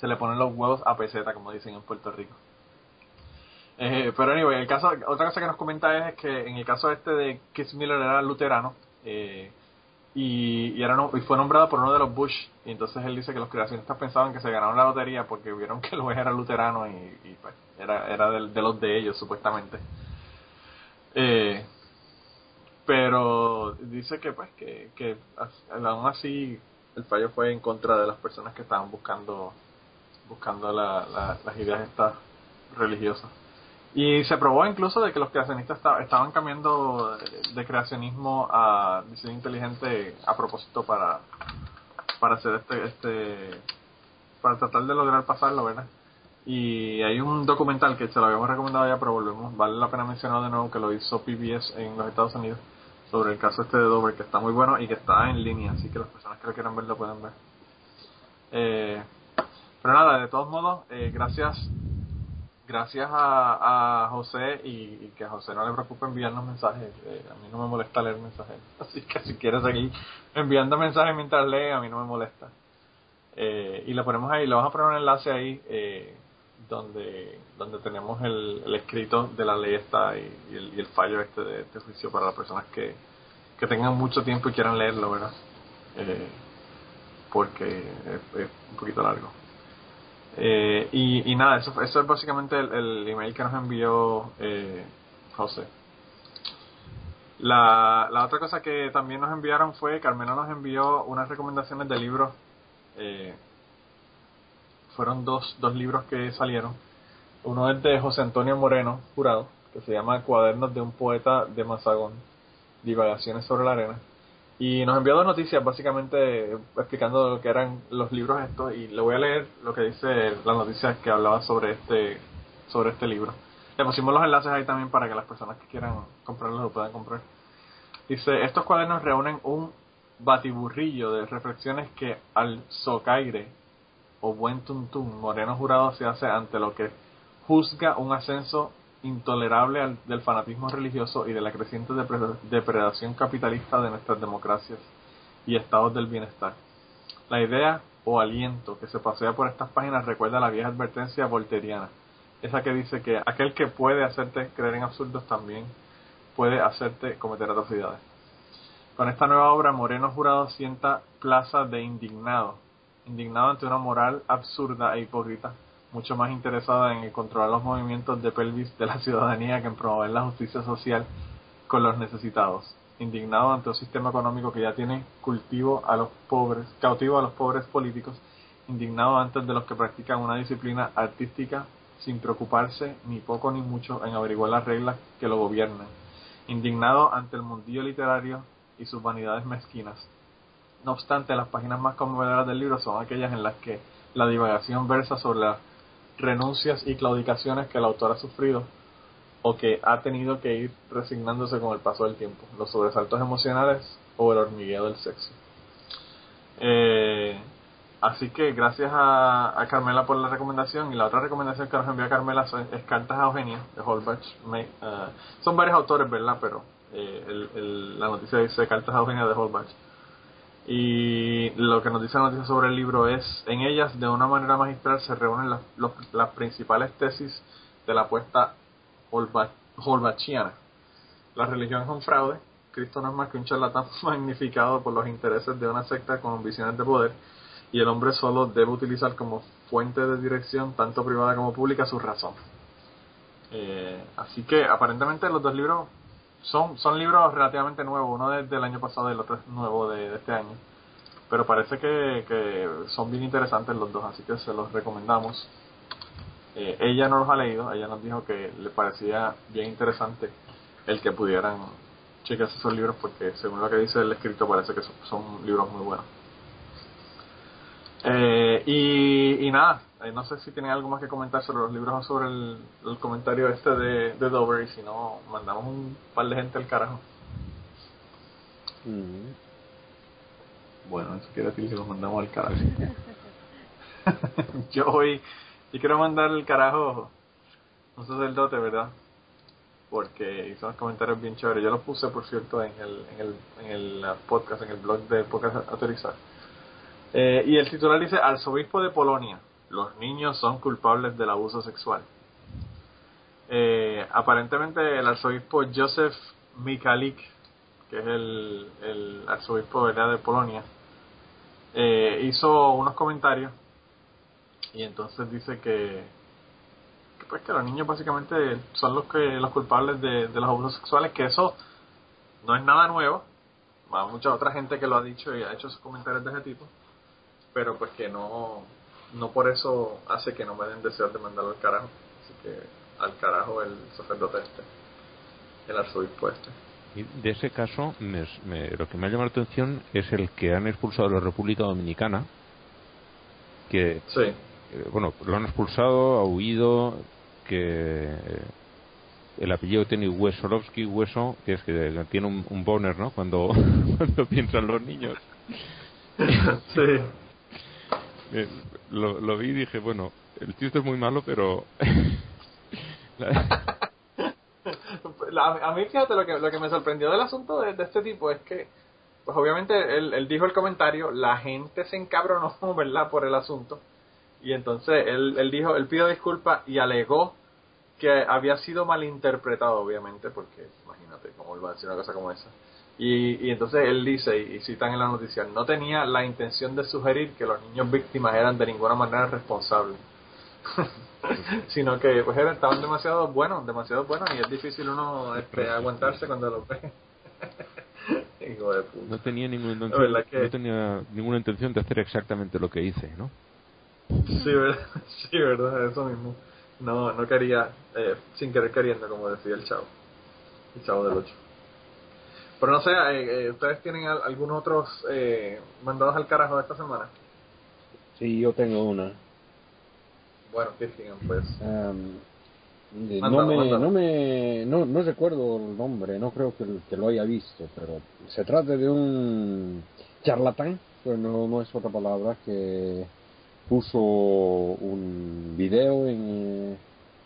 se le ponen los huevos a peseta, como dicen en Puerto Rico. Eh, pero anyway, el caso, otra cosa que nos comenta es que en el caso este de Kiss Miller era luterano, eh, y, y, era y fue nombrado por uno de los Bush y entonces él dice que los creacionistas pensaban que se ganaron la lotería porque vieron que el juez era luterano y, pues era, era de, los de ellos supuestamente eh, pero dice que pues que, que aún así el fallo fue en contra de las personas que estaban buscando buscando la, las ideas estas religiosas y se probó incluso de que los creacionistas estaban cambiando de, creacionismo a diseño inteligente a propósito para, para hacer este, este, para tratar de lograr pasarlo, ¿verdad? Y hay un documental que se lo habíamos recomendado ya, pero volvemos, vale la pena mencionar de nuevo que lo hizo PBS en los Estados Unidos, sobre el caso este de Dover, que está muy bueno y que está en línea, así que las personas que lo quieran ver lo pueden ver. Eh, pero nada, de todos modos, eh, gracias gracias a, a José y, que a José no le preocupe enviarnos mensajes. Eh, a mí no me molesta leer mensajes. Así que si quieres seguir enviando mensajes mientras lee, a mí no me molesta. Eh, y lo ponemos ahí, le vamos a poner un enlace ahí eh, donde donde tenemos el, el, escrito de la ley esta y, el, y el, fallo este de, este juicio para las personas que, que tengan mucho tiempo y quieran leerlo, ¿verdad? Eh, porque es un poquito largo. Eh, y, nada, eso, eso es básicamente el, email que nos envió eh, José. La, la otra cosa que también nos enviaron fue, Carmela nos envió unas recomendaciones de libros. Eh, fueron dos, dos libros que salieron. Uno es de José Antonio Moreno, jurado, que se llama Cuadernos de un poeta de Mazagón, Divagaciones sobre la arena. Y nos envió dos noticias, básicamente explicando lo que eran los libros estos. Y le voy a leer lo que dice la noticia que hablaba sobre este, sobre este libro. Le pusimos los enlaces ahí también para que las personas que quieran comprarlos lo puedan comprar. Dice, estos cuadernos reúnen un batiburrillo de reflexiones que al socaire o buen tuntún moreno jurado se hace ante lo que juzga un ascenso intolerable del fanatismo religioso y de la creciente depredación capitalista de nuestras democracias y estados del bienestar. La idea o aliento que se pasea por estas páginas recuerda la vieja advertencia volteriana, esa que dice que aquel que puede hacerte creer en absurdos también puede hacerte cometer atrocidades. Con esta nueva obra, Moreno Jurado sienta plaza de indignado, indignado ante una moral absurda e hipócrita mucho más interesada en controlar los movimientos de pelvis de la ciudadanía que en promover la justicia social con los necesitados, indignado ante un sistema económico que ya tiene cultivo a los pobres, cautivo a los pobres políticos, indignado antes de los que practican una disciplina artística sin preocuparse ni poco ni mucho en averiguar las reglas que lo gobiernan, indignado ante el mundillo literario y sus vanidades mezquinas. No obstante, las páginas más conmovedoras del libro son aquellas en las que la divagación versa sobre la renuncias y claudicaciones que el autor ha sufrido o que ha tenido que ir resignándose con el paso del tiempo, los sobresaltos emocionales o el hormigueo del sexo. Eh, así que gracias a, Carmela por la recomendación y la otra recomendación que nos envía Carmela es, Cartas a Eugenia de Holbach. Uh, son varios autores, ¿verdad? Pero eh, la noticia dice Cartas a Eugenia de Holbach. Y lo que nos dice la noticia sobre el libro es, en ellas de una manera magistral se reúnen las, principales tesis de la apuesta holbachiana. La religión es un fraude, Cristo no es más que un charlatán magnificado por los intereses de una secta con visiones de poder, y el hombre solo debe utilizar como fuente de dirección, tanto privada como pública, su razón. Eh, así que aparentemente los dos libros son, son libros relativamente nuevos, uno desde el año pasado y el otro es nuevo de, este año. Pero parece que, que, son bien interesantes los dos, así que se los recomendamos. Eh, ella no los ha leído, ella nos dijo que le parecía bien interesante el que pudieran chequearse esos libros porque según lo que dice el escrito parece que son, libros muy buenos. Eh, y, y nada, eh, no sé si tienen algo más que comentar sobre los libros o sobre el, comentario este de, de, Dover y si no, mandamos un par de gente al carajo. Mm. Bueno, eso quiere decir que los mandamos al carajo. yo hoy, yo quiero mandar el carajo un sacerdote, ¿verdad? Porque hizo unos comentarios bien chéveres. Yo los puse, por cierto, en el, en el, en el podcast, en el blog de Podcast Autorizar. Eh, y el titular dice, Arzobispo de Polonia los niños son culpables del abuso sexual. Eh, aparentemente el arzobispo Joseph Mikalik, que es el, el arzobispo de Polonia, eh, hizo unos comentarios y entonces dice que, pues que los niños básicamente son los que los culpables de, los abusos sexuales, que eso no es nada nuevo, hay mucha otra gente que lo ha dicho y ha hecho esos comentarios de ese tipo, pero pues que no no por eso hace que no me den deseo de mandarlo al carajo. Así que al carajo el sacerdote este, el arzobispo este. Y de ese caso, me, lo que me ha llamado la atención es el que han expulsado de la República Dominicana, que, sí. Eh, bueno, lo han expulsado, ha huido, que el apellido tiene Wesolovsky, hueso, que es que tiene un, un boner, ¿no? Cuando, cuando piensan los niños. sí. Eh, lo, lo vi y dije, bueno, el chiste es muy malo, pero... La- a mí, fíjate, lo que, lo que me sorprendió del asunto de, de este tipo es que, pues obviamente, él, él dijo el comentario, la gente se encabronó, ¿verdad?, por el asunto. Y entonces él, él dijo, él pidió disculpas y alegó que había sido malinterpretado, obviamente, porque imagínate cómo él va a decir una cosa como esa. Y, y entonces él dice, y, citan en la noticia, no tenía la intención de sugerir que los niños víctimas eran de ninguna manera responsables. sino que pues eran, estaban demasiado buenos, demasiado buenos y es difícil uno este, aguantarse cuando lo ve. Hijo de puta. No tenía ninguna La intención, verdad que- no tenía ninguna intención de hacer exactamente lo que hice, ¿no? Sí, verdad, sí, verdad, eso mismo. No, no quería, eh, sin querer queriendo, como decía el chavo. El chavo del 8. Pero no sé, eh, eh, ¿ustedes tienen al- algunos otros eh, mandados al carajo de esta semana? Sí, yo tengo una. Bueno, Kirchner, pues. Am, eh, Mándalo, no me, no me, no, no recuerdo el nombre, no creo que, que lo haya visto, pero se trata de un charlatán, pero no, no es otra palabra, que puso un video en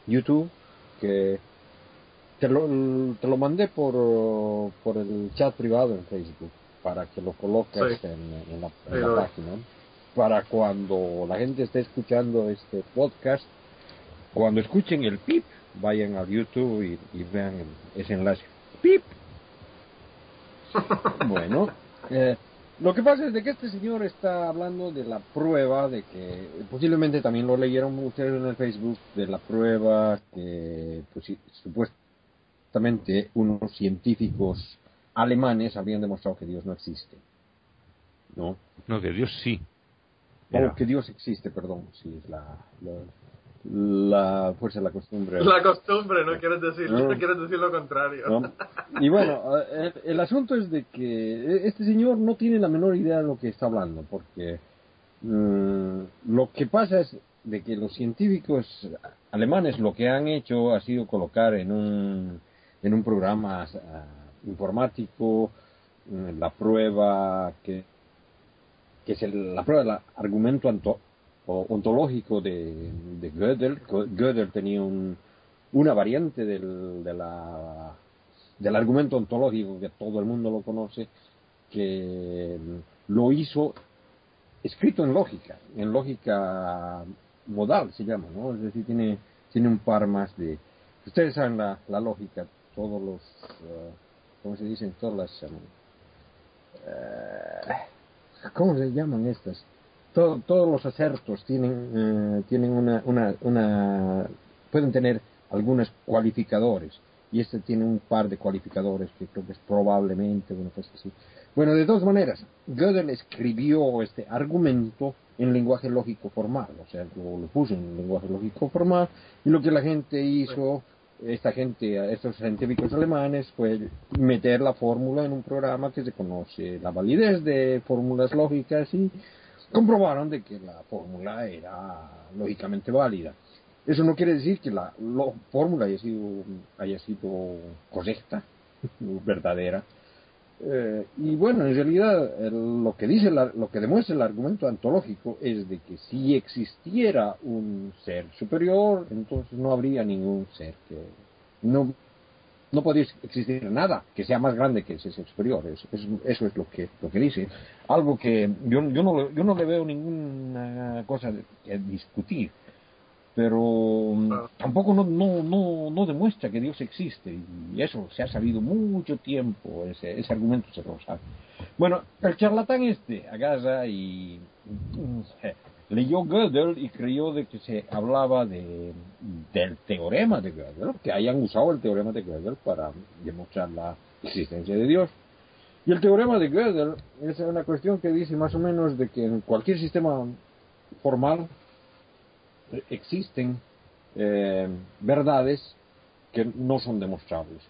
YouTube que te lo, te lo mandé por, por el chat privado en Facebook para que lo coloques Sí. en, en la, en página para cuando la gente esté escuchando este podcast cuando escuchen el pip vayan a YouTube y, y vean ese enlace. Pip bueno eh, lo que pasa es de que este señor está hablando de la prueba de que posiblemente también lo leyeron ustedes en el Facebook de la prueba que pues, sí, supuestamente unos científicos alemanes habían demostrado que Dios no existe no No, que Dios sí. o Era. que Dios existe perdón sí es la la, la fuerza de la costumbre La costumbre, no quieres decir, No. no quieres decir lo contrario. ¿no? Y bueno, eh, el, el asunto es de que este señor no tiene la menor idea de lo que está hablando, porque mm, lo que pasa es de que los científicos alemanes lo que han hecho ha sido colocar en un, en un programa ah, informático mm, la prueba que, que es el- la prueba del argumento anto- ontológico de, de Gödel. Gödel tenía un, una variante del, de la, del argumento ontológico que todo el mundo lo conoce, que lo hizo escrito en lógica, en lógica modal se llama, ¿no? Es decir, tiene, tiene un par más de... Ustedes saben la lógica, todos los... eh, ¿Cómo se dicen? Todas las... em, eh, ¿Cómo se llaman estas? To- todos los acertos tienen, eh, tienen una, una, una... pueden tener algunos cualificadores y este tiene un par de cualificadores que creo que es probablemente una cosa así. Bueno, de dos maneras, Gödel escribió este argumento en lenguaje lógico formal, o sea, lo, lo puso en lenguaje lógico formal y lo que la gente hizo, esta gente, estos científicos alemanes, fue meter la fórmula en un programa que se conoce la validez de fórmulas lógicas y comprobaron de que la fórmula era lógicamente válida. Eso no quiere decir que la fórmula haya sido, haya sido correcta, verdadera. Eh, y bueno, en realidad lo que dice, la- lo que demuestra el argumento antológico es de que si existiera un ser superior, entonces no habría ningún ser que no no podría existir nada que sea más grande que ese ser superior. Eso, es lo que lo que dice. Algo que yo, yo no yo no le veo ninguna cosa que discutir pero mm, Claro. tampoco no, no, no, no demuestra que Dios existe y eso se ha sabido mucho tiempo ese, ese argumento se lo sabe bueno el charlatán este agarra y mm, eh, leyó Gödel y creyó de que se hablaba de del teorema de Gödel que hayan usado el teorema de Gödel para demostrar la existencia de Dios y el teorema de Gödel es una cuestión que dice más o menos de que en cualquier sistema formal existen eh, verdades que no son demostrables.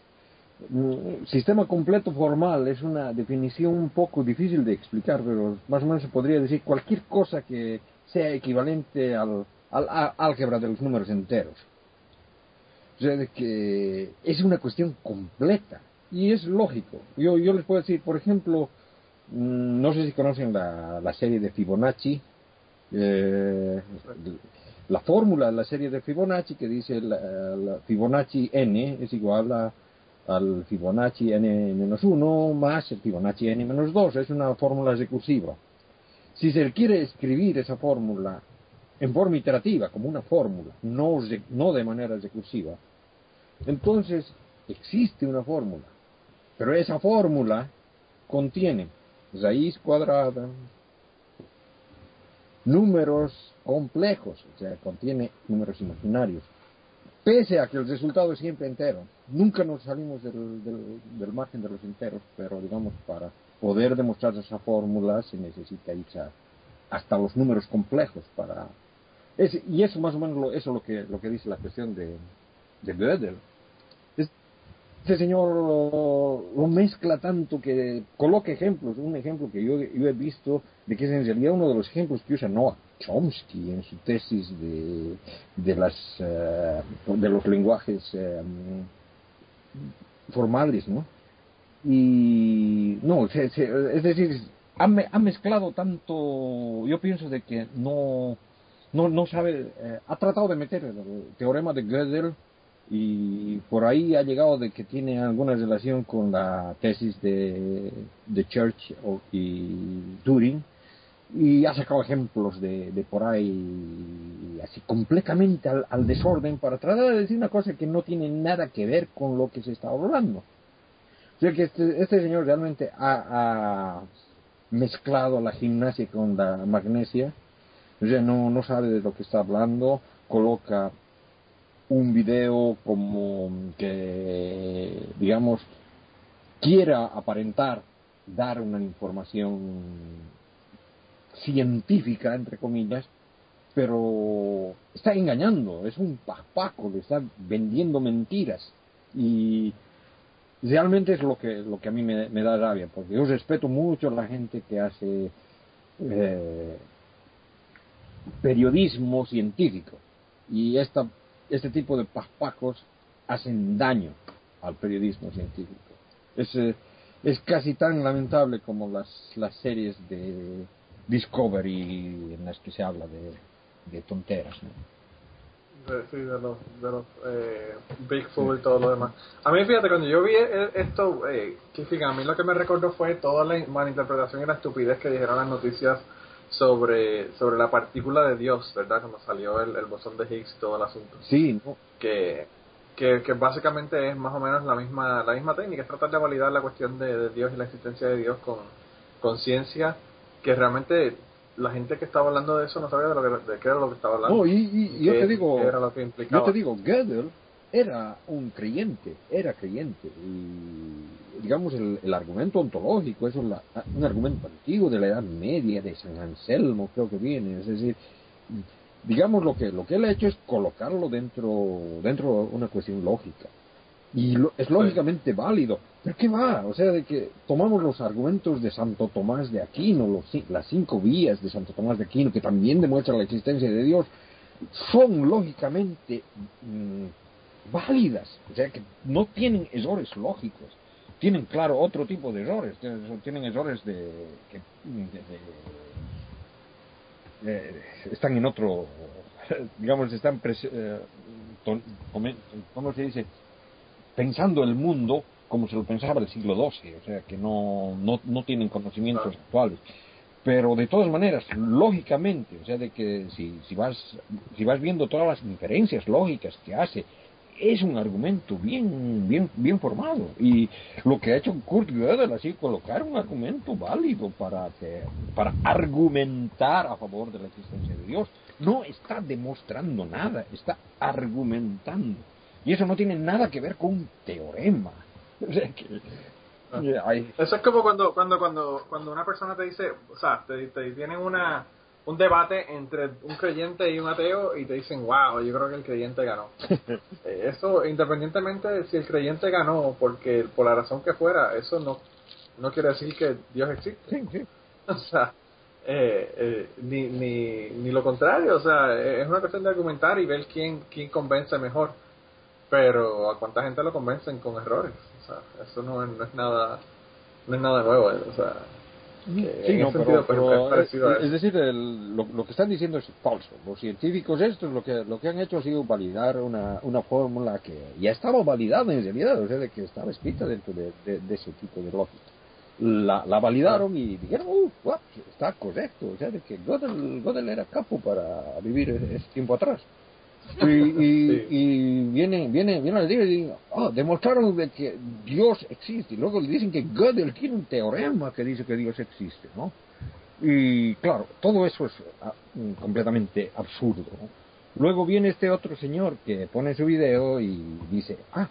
Mm, Sistema completo formal es una definición un poco difícil de explicar, pero más o menos se podría decir cualquier cosa que sea equivalente al, álgebra de los números enteros. sea, de que es una cuestión completa y es lógico. Yo, yo les puedo decir, por ejemplo, mm, no sé si conocen la, la serie de Fibonacci, eh, la fórmula de la serie de Fibonacci que dice Fibonacci n es igual a, al Fibonacci n-1 más el Fibonacci n-2, es una fórmula recursiva. Si se quiere escribir esa fórmula en forma iterativa, como una fórmula, no, no de manera recursiva, entonces existe una fórmula. Pero esa fórmula contiene raíz cuadrada, números complejos, o sea, contiene números imaginarios. Pese a que el resultado es siempre entero, nunca nos salimos del, del, margen de los enteros, pero digamos, para poder demostrar esa fórmula se necesita ir hasta los números complejos para... y eso más o menos lo, eso lo que, lo que dice la cuestión de, de Gödel este señor lo, mezcla tanto que coloca ejemplos. Un ejemplo que yo, he visto de que es en realidad uno de los ejemplos que usa Noah Chomsky en su tesis de, de, las, eh, de los lenguajes eh, formales, ¿no? Y no, es decir, ha, ha, mezclado tanto, yo pienso de que no, no, no sabe, eh, ha tratado de meter el teorema de Gödel y por ahí ha llegado de que tiene alguna relación con la tesis de, de Church y Turing y ha sacado ejemplos de, de por ahí así completamente al, desorden para tratar de decir una cosa que no tiene nada que ver con lo que se está hablando. O sea que este, este señor realmente ha, ha, mezclado la gimnasia con la magnesia, o sea, no, no sabe de lo que está hablando, coloca un video como que, digamos, quiera aparentar dar una información científica, entre comillas, pero está engañando, es un papaco, le está vendiendo mentiras. Y realmente es lo que, lo que a mí me, da rabia, porque yo respeto mucho a la gente que hace eh, periodismo científico. Y esta este tipo de paspacos hacen daño al periodismo científico. Es, eh, es casi tan lamentable como las, las series de Discovery en las que se habla de, de tonteras. sí, de los, de los eh, Bigfoot y todo lo demás. A mí, fíjate, cuando yo vi e, esto, eh, que fíjate, a mí lo que me recordó fue toda la malinterpretación y la estupidez que dijeron las noticias sobre, sobre la partícula de Dios, ¿verdad? Cuando salió el, el bosón de Higgs, todo el asunto. Sí. Que, que, que, básicamente es más o menos la misma, la misma técnica, es tratar de validar la cuestión de, Dios y la existencia de Dios con conciencia, que realmente la gente que estaba hablando de eso no sabía de, lo que, de qué era lo que estaba hablando. No, y, yo te digo, yo te digo, Gödel era un creyente, era creyente, y digamos, el, el argumento ontológico, eso es un argumento antiguo de la Edad Media, de San Anselmo, creo que viene, es decir, digamos, lo que, lo que él ha hecho es colocarlo dentro, dentro de una cuestión lógica. Y es lógicamente válido. ¿Pero qué va? O sea, de que tomamos los argumentos de Santo Tomás de Aquino, los, las cinco vías de Santo Tomás de Aquino, que también demuestran la existencia de Dios, son lógicamente mm, válidas. O sea, que no tienen errores lógicos tienen, claro, otro tipo de errores, tienen errores de, que están en otro, digamos, están, eh, ¿cómo se dice? Pensando el mundo como se lo pensaba el siglo XII, o sea, que no, no, no tienen conocimientos actuales. Pero de todas maneras, lógicamente, o sea, de que si, si, vas, si vas viendo todas las inferencias lógicas que hace es un argumento bien, bien, bien formado. Y lo que ha hecho Kurt Gödel, así, colocar un argumento válido para, para argumentar a favor de la existencia de Dios. No está demostrando nada, está argumentando. Y eso no tiene nada que ver con un teorema. Eso es como cuando, cuando, cuando, cuando una persona te dice, o sea, te, te tienen una, un debate entre un creyente y un ateo y te dicen, wow, yo creo que el creyente ganó. Eh, eso, independientemente de si el creyente ganó, porque por la razón que fuera, eso no, no quiere decir que Dios existe. o sea, eh, eh, ni, ni, ni lo contrario, o sea, es una cuestión de argumentar y ver quién, quién convence mejor. pero a cuánta gente lo convencen con errores. O sea, eso no, es- no es nada no es nada nuevo. eh, O sea, Sí, en no, ese pero, sentido, pero es decir, el- lo, lo que están diciendo es falso. Los científicos estos lo que lo que han hecho ha sido validar una, una fórmula que ya estaba validada en realidad, o sea, de que estaba escrita dentro de, de- de ese tipo de lógica. La, la validaron y dijeron, uh, está correcto, o sea, de que Gödel, Gödel era capo para vivir ese tiempo atrás. Y, y, Sí. y viene, viene, viene y digo, "Ah, demostraron de que Dios existe. Y luego le dicen que Gödel tiene un teorema que dice que Dios existe, ¿no? Y claro, todo eso es mm, completamente absurdo. ¿no? Luego viene este otro señor que pone su video y dice, ah,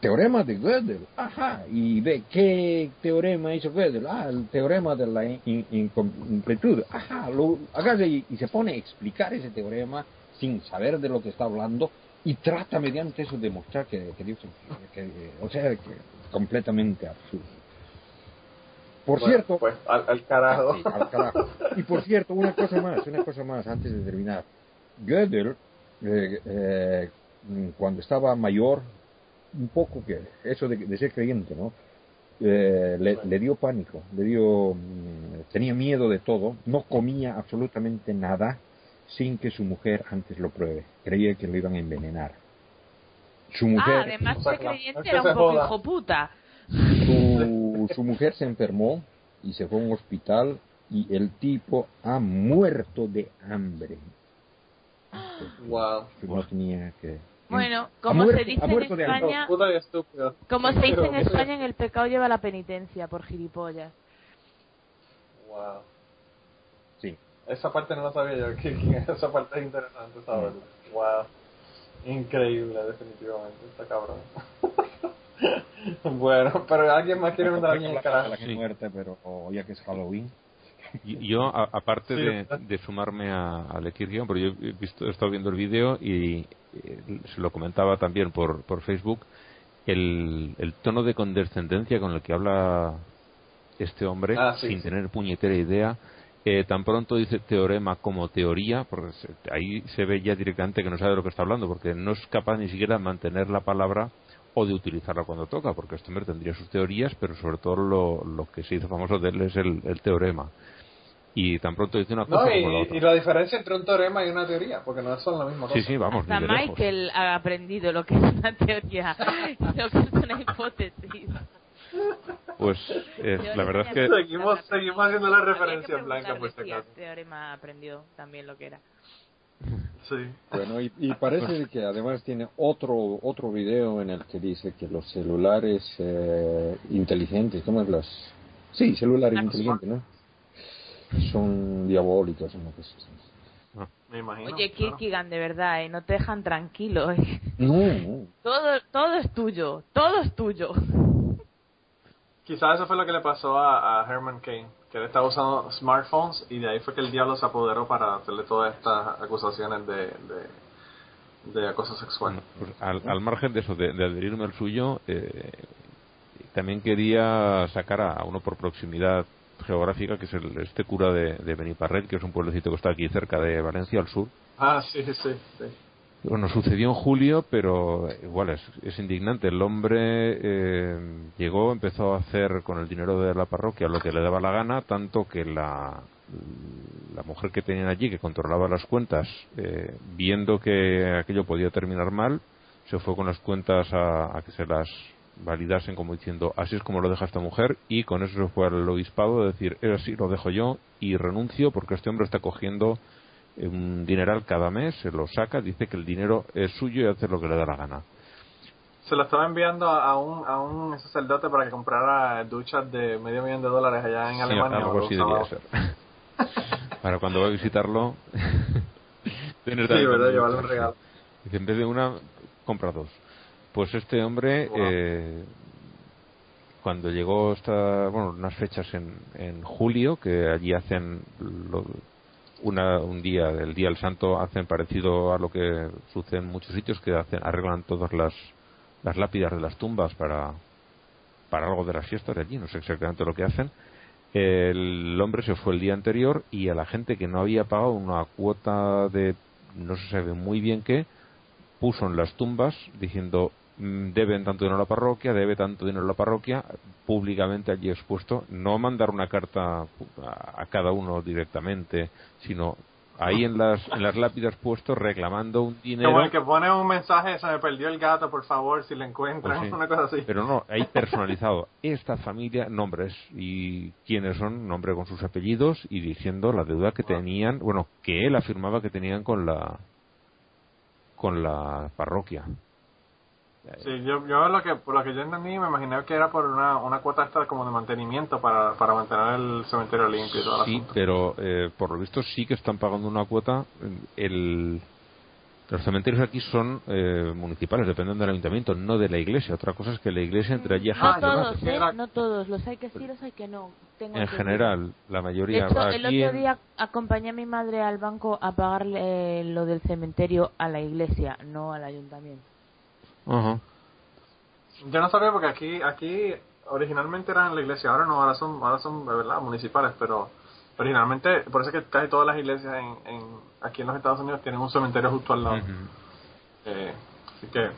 teorema de Gödel, ajá, y ve qué teorema hizo Gödel, ah, el teorema de la in- incompletud, ajá, lo agarra y, y se pone a explicar ese teorema sin saber de lo que está hablando y trata mediante eso demostrar que, que Dios que, o sea, que completamente absurdo. Por Bueno, cierto, Pues al, al carajo. al carajo. Y por cierto, una cosa más, una cosa más antes de terminar. Gödel, eh, eh, cuando estaba mayor, un poco que eso de, de ser creyente, ¿no? Eh, le, le dio pánico, le dio, mm, tenía miedo de todo, no comía absolutamente nada sin que su mujer antes lo pruebe. Creía que lo iban a envenenar. Su Ah, mujer, además O sea, de creyente era se un poco hijo puta. su, su mujer se enfermó y se fue a un hospital y el tipo ha muerto de hambre. wow. No tenía que... Bueno, como muerto- se dice en. España, como se dice en España, en el pecado lleva la penitencia por gilipollas. Wow. Esa parte no la sabía yo. que- que Esa parte es interesante saberla. Wow. Increíble, definitivamente. Está cabrón. bueno, pero alguien más quiere mandar a alguien al carajo. la que Sí. muerte, pero oh, ya que es Halloween. Y- Yo, a- aparte Sí, de, sumarme a, a pero yo he, visto, he estado viendo el vídeo y eh, se lo comentaba también por, por Facebook, el, el tono de condescendencia con el que habla este hombre, Ah, sí, sin sí. tener puñetera idea, eh, tan pronto dice teorema como teoría, porque se- ahí se ve ya directamente que no sabe de lo que está hablando, porque no es capaz ni siquiera de mantener la palabra o de utilizarla cuando toca, porque este hombre tendría sus teorías, pero sobre todo lo, lo que se hizo famoso de él es el, el teorema. Y tan pronto dice una cosa No, como la y, otra. y la diferencia entre un teorema y una teoría, porque no son la misma cosa. Sí, sí, vamos, Hasta lejos. Michael ha aprendido lo que es una teoría y lo que es una hipótesis. Pues eh, la verdad es que Seguimos- seguimos haciendo la que referencia en blanca, preguntarle por si acaso. teorema aprendió también lo que era. Sí. Bueno, y, y parece que además tiene otro otro video en el que dice que los celulares eh, inteligentes, ¿cómo es las? Sí, celulares Ah, inteligentes, ¿no? Son diabólicos, una cosa así. Me imagino. Oye, claro. Kierkegaard, de verdad, ¿eh? no te dejan tranquilo. ¿eh? No, no. Todo, todo es tuyo, todo es tuyo. Quizás eso fue lo que le pasó a, a Herman Cain, que él estaba usando smartphones y de ahí fue que el diablo se apoderó para hacerle todas estas acusaciones de, de, de acoso sexual. bueno, pues al, al margen de eso, de, de adherirme al suyo, eh, también quería sacar a uno por proximidad geográfica, que es el, este cura de, de Beniparret, que es un pueblecito que está aquí cerca de Valencia, al sur. Ah, sí, sí, sí. Bueno, sucedió en julio, pero igual es, indignante. El hombre eh, llegó, empezó a hacer con el dinero de la parroquia lo que le daba la gana, tanto que la, mujer que tenían allí, que controlaba las cuentas, eh, viendo que aquello podía terminar mal, se fue con las cuentas a, que se las validasen como diciendo así es como lo deja esta mujer y con eso se fue al obispado de decir así lo dejo yo y renuncio porque este hombre está cogiendo eh, un dineral cada mes, se lo saca, dice que el dinero es suyo y hace lo que le da la gana. Se lo estaba enviando a un, a un sacerdote para que comprara duchas de medio millón de dólares allá en Sí, Alemania. algo así debía ser. Para cuando va a visitarlo, tener Sí, verdad, llevarle un regalo. Dice, en vez de una, compra dos. Pues este hombre, Wow. eh, cuando llegó esta, bueno, unas fechas en, en julio, que allí hacen lo- una, un día, el Día del Santo, hacen parecido a lo que sucede en muchos sitios, que hacen, arreglan todas las, las lápidas de las tumbas para, para algo de las fiestas de allí, no sé exactamente lo que hacen. El hombre se fue el día anterior y a la gente que no había pagado una cuota de no se sabe muy bien qué, puso en las tumbas diciendo deben tanto dinero a la parroquia, debe tanto dinero a la parroquia, públicamente allí expuesto, no mandar una carta a, cada uno directamente, sino ahí en las, en las lápidas puesto reclamando un dinero. Como el que pone un mensaje, se me perdió el gato, por favor, si lo encuentran, Pues sí. una cosa así. Pero no, ahí personalizado. Esta familia, nombres y quiénes son, nombre con sus apellidos y diciendo la deuda que tenían, bueno, que él afirmaba que tenían con la con la parroquia. Sí, yo, yo lo que, por lo que yo entendí, me imaginé que era por una, una cuota esta como de mantenimiento para, para mantener el cementerio limpio y todo Sí, pero eh, por lo visto sí que están pagando una cuota. El, los cementerios aquí son eh, municipales, dependen del ayuntamiento, no de la iglesia. Otra cosa es que la iglesia entre allí a No todos, ¿eh? No todos. Los hay que sí, los hay que no. Tengo En general, la De mayoría. hecho, el aquí otro en- día acompañé a mi madre al banco a pagarle eh, lo del cementerio a la iglesia, no al ayuntamiento. Yo no sabía porque aquí, aquí originalmente eran la iglesia, ahora no, ahora son, ahora son verdad municipales, pero originalmente, por eso es que casi todas las iglesias en, en, aquí en los Estados Unidos tienen un cementerio justo al lado. Eh, así que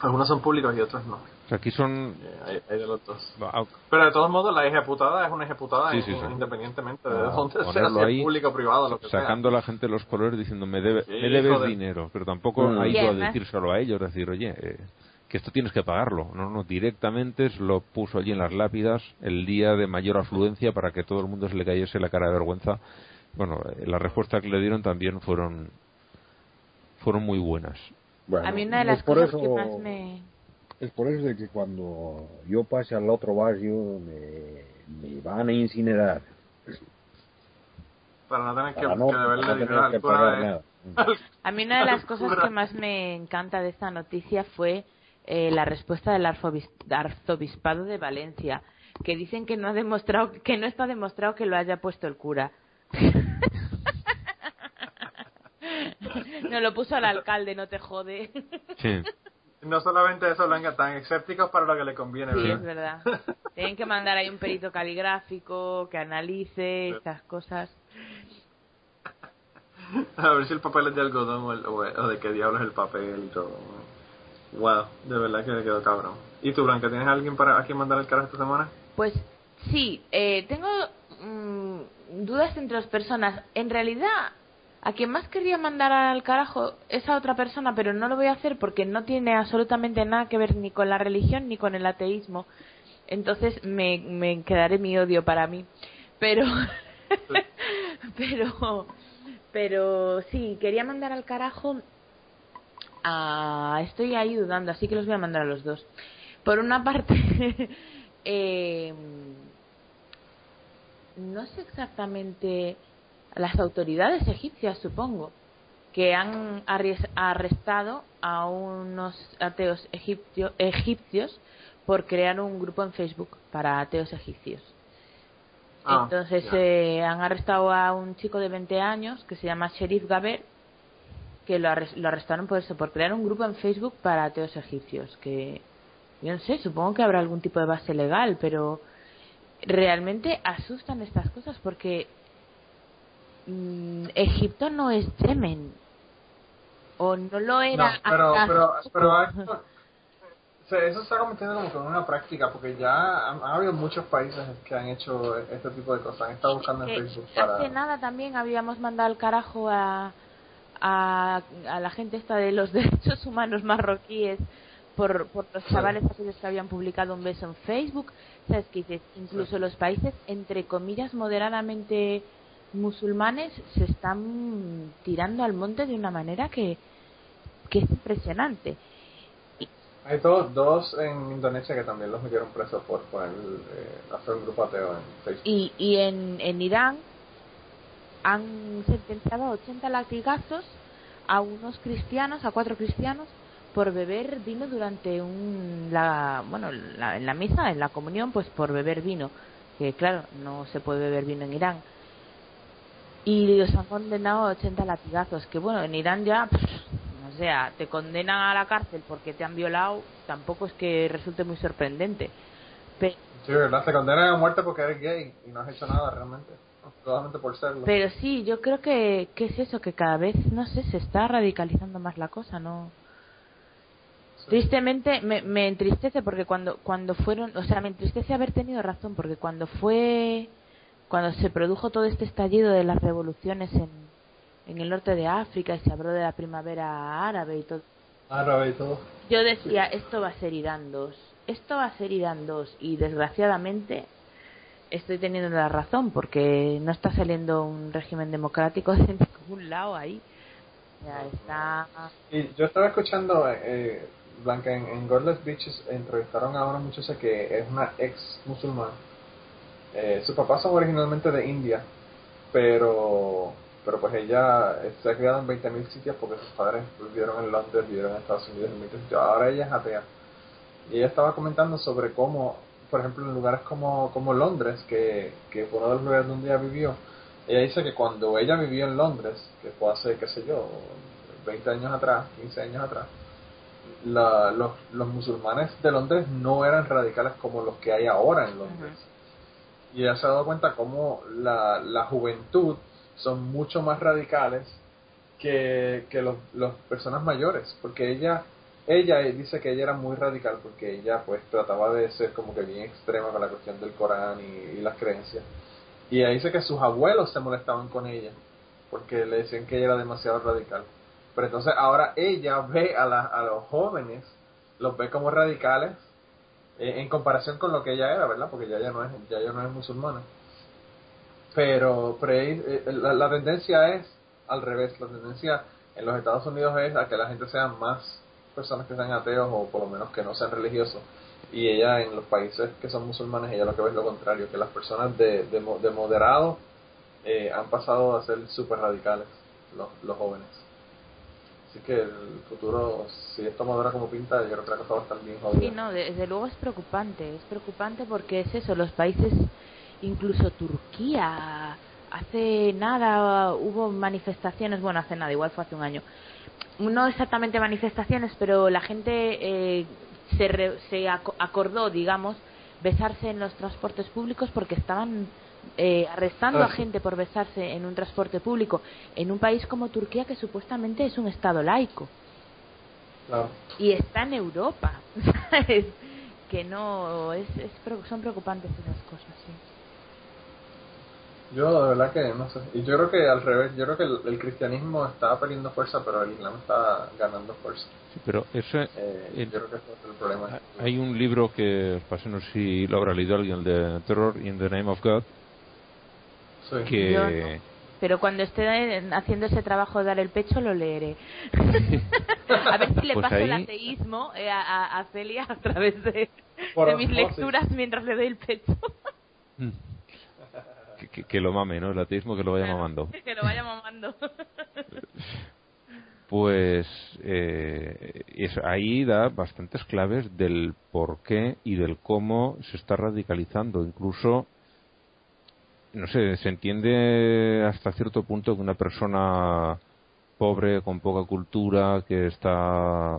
algunos son públicos y otros no. Sea, aquí son. Hay, hay de los dos. ah, Pero de todos modos, la ejecutada es una ejecutada Sí, in- sí, sí. independientemente de Ah, dónde sea, si es ahí, público o privado, lo que sacando a sea. la gente los colores diciendo me, debe, Sí, me debes dinero, pero tampoco Mm. ha ido a además- decírselo a ellos, decir, oye, eh, que esto tienes que pagarlo. No, no, directamente lo puso allí en las lápidas el día de mayor afluencia para que todo el mundo se le cayese la cara de vergüenza. Bueno, eh, las respuestas que le dieron también fueron fueron muy buenas. Bueno, a mí una de las cosas eso- que más me... Es por eso de que cuando yo pase al otro barrio me, me van a incinerar. Para no tener que, no, que tener que pagar de- nada. A mí una de las cosas que más me encanta de esta noticia fue eh, la respuesta del arzobispado de Valencia, que dicen que no ha demostrado, que no está demostrado que lo haya puesto el cura. no lo puso al alcalde, no te jode. Sí. No solamente eso, Blanca, tan escépticos para lo que le conviene, Sí, es ¿verdad? Tienen que mandar ahí un perito caligráfico que analice estas cosas. A ver si el papel es de algodón o, el- o- o de qué diablos es el papel y todo. Wow, de verdad que le quedó cabrón. ¿Y tú, Blanca, tienes alguien para a quien mandar el carajo esta semana? Pues sí, eh, tengo mm, dudas entre las personas. En realidad, a quien más querría mandar al carajo es a otra persona, pero no lo voy a hacer porque no tiene absolutamente nada que ver ni con la religión ni con el ateísmo. Entonces me, me quedaré mi odio para mí. Pero, pero, pero sí, quería mandar al carajo a... Estoy ahí dudando, así que los voy a mandar a los dos. Por una parte, eh, no sé exactamente las autoridades egipcias, supongo, que han arrestado a unos ateos egipcio- egipcios por crear un grupo en Facebook para ateos egipcios. Ah, Entonces eh, han arrestado a un chico de 20 años que se llama Sherif Gaber, que lo arrestaron por eso, por crear un grupo en Facebook para ateos egipcios. Que yo no sé, supongo que habrá algún tipo de base legal, pero realmente asustan estas cosas porque mm, Egipto no es Yemen. O no lo No, era. pero, hasta pero, hace pero esto- se- eso se está convirtiendo como que en una práctica, porque ya ha habido muchos países que han hecho este tipo de cosas, han estado buscando en Facebook Hace para... nada también habíamos mandado al carajo a, a, a la gente esta de los derechos humanos marroquíes por, por los chavales aquellos que habían publicado un beso en Facebook. ¿Sabes qué dices? Incluso los países, entre comillas, moderadamente musulmanes se están tirando al monte de una manera que, que es impresionante. Hay dos, dos en Indonesia que también los metieron presos por poner, eh, hacer un grupo ateo en Facebook. Y, y en, en Irán han sentenciado a 80 latigazos a unos cristianos, a cuatro cristianos, por beber vino durante un, la, bueno, la, en la misa, en la comunión, pues por beber vino. Que claro, no se puede beber vino en Irán. Y los han condenado a 80 latigazos. Que bueno, en Irán ya, pff, o sea, te condenan a la cárcel porque te han violado, tampoco es que resulte muy sorprendente. Pe- Sí, ¿verdad? Te condenan a muerte porque eres gay y no has hecho nada realmente. Solamente por serlo. Pero sí, yo creo que, que es eso, que cada vez, no sé, se está radicalizando más la cosa, ¿no? Tristemente me, me entristece porque cuando cuando fueron, o sea, me entristece haber tenido razón porque cuando fue cuando se produjo todo este estallido de las revoluciones en, en el norte de África y se habló de la primavera árabe y todo. Árabe y todo. Yo decía, esto va a ser Irán 2, esto va a ser Irán 2 y desgraciadamente estoy teniendo la razón porque no está saliendo un régimen democrático de ningún lado ahí. Ya está. Y yo estaba escuchando, eh, Blanca, en, en Godless Beaches entrevistaron a una muchacha que es una ex musulmana. Eh, sus papás son originalmente de India, pero pero pues ella se ha criado en 20.000 sitios porque sus padres vivieron en Londres, vivieron en Estados Unidos en 20 sitios. Ahora ella es atea. Y ella estaba comentando sobre cómo, por ejemplo, en lugares como, como Londres, que, que fue uno de los lugares donde ella vivió, ella dice que cuando ella vivió en Londres, que fue hace, qué sé yo, 20 años atrás, 15 años atrás, la, los, los musulmanes de Londres no eran radicales como los que hay ahora en Londres. Y ella se ha dado cuenta cómo la, la juventud son mucho más radicales que, que los, las personas mayores, porque ella ella dice que ella era muy radical porque ella pues trataba de ser como que bien extrema con la cuestión del Corán y, y las creencias. Y ella dice que sus abuelos se molestaban con ella porque le decían que ella era demasiado radical. Pero entonces ahora ella ve a, la, a los jóvenes, los ve como radicales en comparación con lo que ella era, ¿verdad? Porque ya, ya, no, es, ya, ya no es musulmana. Pero, pero eh, la, la tendencia es al revés. La tendencia en los Estados Unidos es a que la gente sea más personas que sean ateos o por lo menos que no sean religiosos. Y ella en los países que son musulmanes, ella lo que ve es lo contrario, que las personas de, de, de moderado eh, han pasado a ser súper radicales, los, los jóvenes. Así que el futuro, si esto madura como pinta, yo creo que la cosa va a estar bien jodida. Sí, no, desde luego es preocupante. Es preocupante porque es eso, los países, incluso Turquía, hace nada hubo manifestaciones, bueno, hace nada, igual fue hace un año. No exactamente manifestaciones, pero la gente eh, se, re, se acordó, digamos, besarse en los transportes públicos porque estaban eh, arrestando Ah, a sí. gente por besarse en un transporte público en un país como Turquía que supuestamente es un estado laico y está en Europa ¿sabes? que no es, es son preocupantes esas cosas sí Yo de verdad que no sé. Y yo creo que al revés, yo creo que el, el cristianismo está perdiendo fuerza, pero el islam está ganando fuerza. Sí, pero ese, Eh, el- yo creo que ese es el problema. hay un libro que os pasé, no sé si lo habrá leído alguien, el de Terror in the Name of God, Sí. que... Yo no. pero cuando esté en- haciendo ese trabajo de dar el pecho lo leeré a ver si le Pues paso el ateísmo eh, a, a- a Celia a través de, mis lecturas mientras le doy el pecho Mm. que, que- que lo mame, ¿no? El ateísmo que lo vaya mamando. que lo vaya mamando Pues eh, es, ahí da bastantes claves del por qué y del cómo se está radicalizando. Incluso, no sé, se entiende hasta cierto punto que una persona pobre, con poca cultura, que está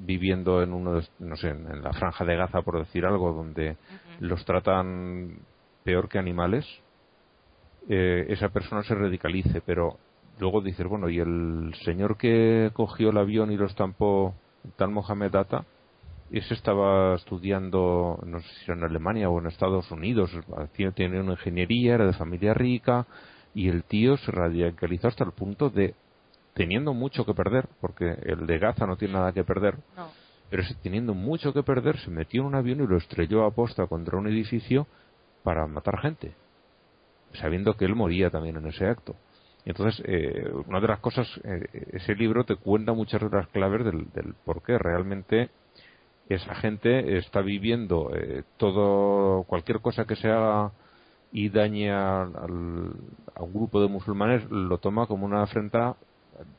viviendo en uno de, no sé, en la franja de Gaza, por decir algo, donde los tratan peor que animales, eh, esa persona se radicalice, pero luego dices, bueno, y el señor que cogió el avión y lo estampó, tal Mohamed Atta, ese estaba estudiando, no sé si era en Alemania o en Estados Unidos, tenía una ingeniería, era de familia rica, y el tío se radicalizó hasta el punto de, teniendo mucho que perder, porque el de Gaza no tiene nada que perder, no pero teniendo mucho que perder, se metió en un avión y lo estrelló a posta contra un edificio para matar gente, sabiendo que él moría también en ese acto. Entonces, eh, una de las cosas, eh, ese libro te cuenta muchas de las claves del, del por qué realmente esa gente está viviendo eh, todo, cualquier cosa que se haga y dañe al- al- a un grupo de musulmanes, lo toma como una afrenta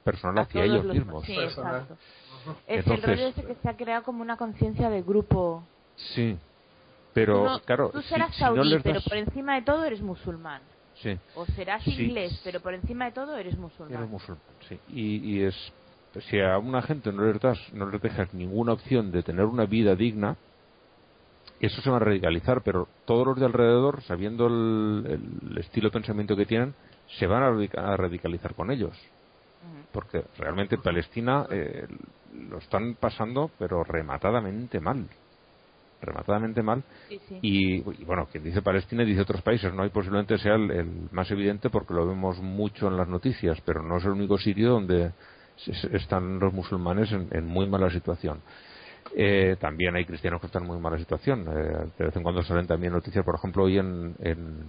personal A hacia ellos los- mismos. sí, exacto. es el Entonces- rollo ese que se ha creado como una conciencia de grupo Sí, pero claro, tú si- serás si no saudí pero por encima de todo eres musulmán sí, o serás Sí. inglés pero por encima de todo eres musulmán eres musulmán, sí. Y, y es si a una gente no les das, no les dejas ninguna opción de tener una vida digna, eso se va a radicalizar, pero todos los de alrededor, sabiendo el, el estilo de pensamiento que tienen, se van a radica- a radicalizar con ellos. porque realmente en Palestina eh, lo están pasando, pero rematadamente mal. Rematadamente mal. Y, bueno, quien dice Palestina dice otros países, ¿no? Y posiblemente sea el, más evidente porque lo vemos mucho en las noticias, pero no es el único sitio donde están los musulmanes en, muy mala situación. Eh, también hay cristianos que están en muy mala situación. Eh, de vez en cuando salen también noticias, por ejemplo, hoy en, en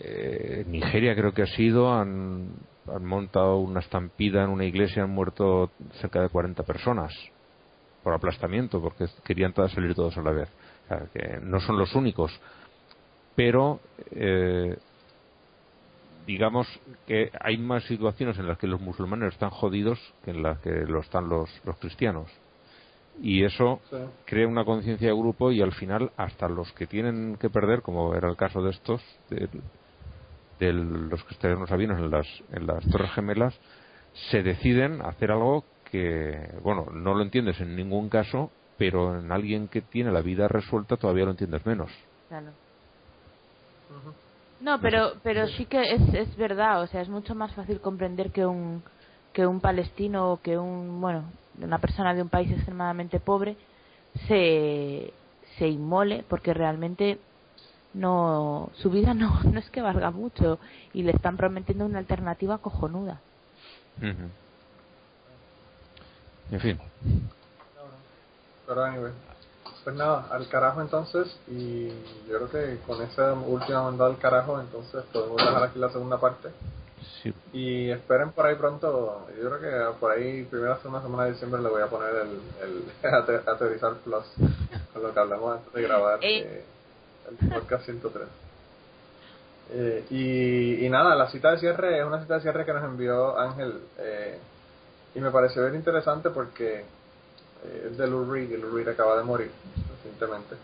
eh, Nigeria creo que ha sido, han, han montado una estampida en una iglesia, han muerto cerca de 40 personas por aplastamiento, porque querían todas salir todos a la vez. que no son los únicos, pero eh, digamos que hay más situaciones en las que los musulmanes están jodidos que en las que lo están los, los cristianos. Y eso crea una conciencia de grupo y al final hasta los que tienen que perder, como era el caso de estos, de los que estaban los aviones en las, en las Torres Gemelas, se deciden hacer algo que, bueno, no lo entiendes en ningún caso, pero en alguien que tiene la vida resuelta todavía lo entiendes menos. No, pero, pero sí que es, es verdad, o sea, es mucho más fácil comprender que un, que un palestino o que un, bueno, una persona de un país extremadamente pobre se, se inmole porque realmente no su vida no no es que valga mucho y le están prometiendo una alternativa cojonuda. En fin pues nada al carajo entonces y yo creo que con esa última mandada al carajo entonces podemos dejar aquí la segunda parte sí. y esperen por ahí pronto yo creo que por ahí primera segunda semana de diciembre le voy a poner el, el aterrizar plus con lo que hablamos antes de grabar eh, el podcast 103. Eh, y, y, nada, la cita de cierre es una cita de cierre que nos envió Ángel eh, y me pareció bien interesante porque eh, es de Lou Reed y Lou Reed acaba de morir recientemente.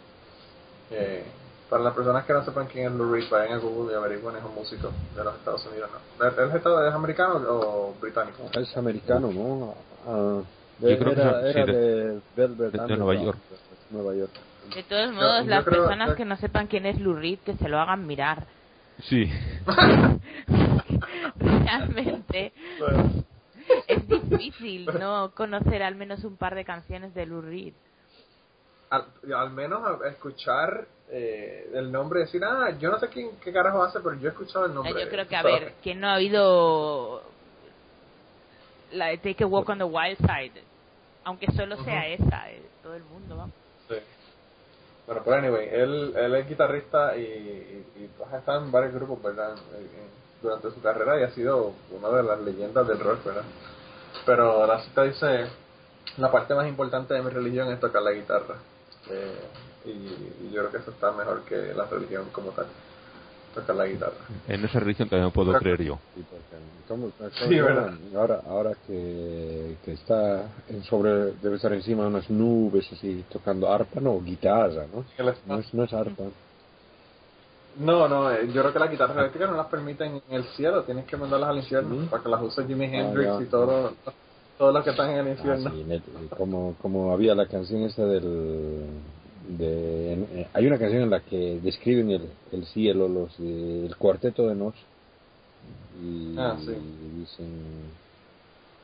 Eh, para las personas que no sepan quién es Lou Reed, vayan a Google y averigüen, es un músico de los Estados Unidos. ¿no? ¿Él es, americano o británico? Es americano, ¿no? Uh, de, Yo era, era de, Velvet de, Nueva York. Nueva York. De todos modos, las personas que no sepan quién es Lou Reed, que se lo hagan mirar. Sí. Realmente es difícil no conocer al menos un par de canciones de Lou Reed. Al, menos escuchar eh, el nombre, decir, ah, yo no sé quién, qué carajo hace, pero yo he escuchado el nombre. Yo creo que, a ver, ¿quién no ha oído la de Take a Walk on the Wild Side? Aunque solo sea esa, eh, todo el mundo, vamos. Sí. Bueno, pues anyway, él, él es guitarrista y, y, pues, ha estado en varios grupos, ¿verdad? Durante su carrera y ha sido una de las leyendas del rock, ¿verdad? Pero la cita dice, la parte más importante de mi religión es tocar la guitarra. Eh, y, yo creo que eso está mejor que la religión como tal tocar la guitarra. En esa religión también puedo creer yo. Sí, ahora, ahora que, que está en sobre, debe estar encima de unas nubes así, tocando arpa, no, guitarra, ¿no? No es, no es arpa. No, no, eh, yo creo que las guitarras eléctricas no las permiten en el cielo, tienes que mandarlas al infierno para que las use Jimi ah, Hendrix y todo, todos los que están en el infierno. Ah, como, como había la canción esta del de, eh, hay una canción en la que describen el, el cielo, los el cuarteto de Nos y, ah, dicen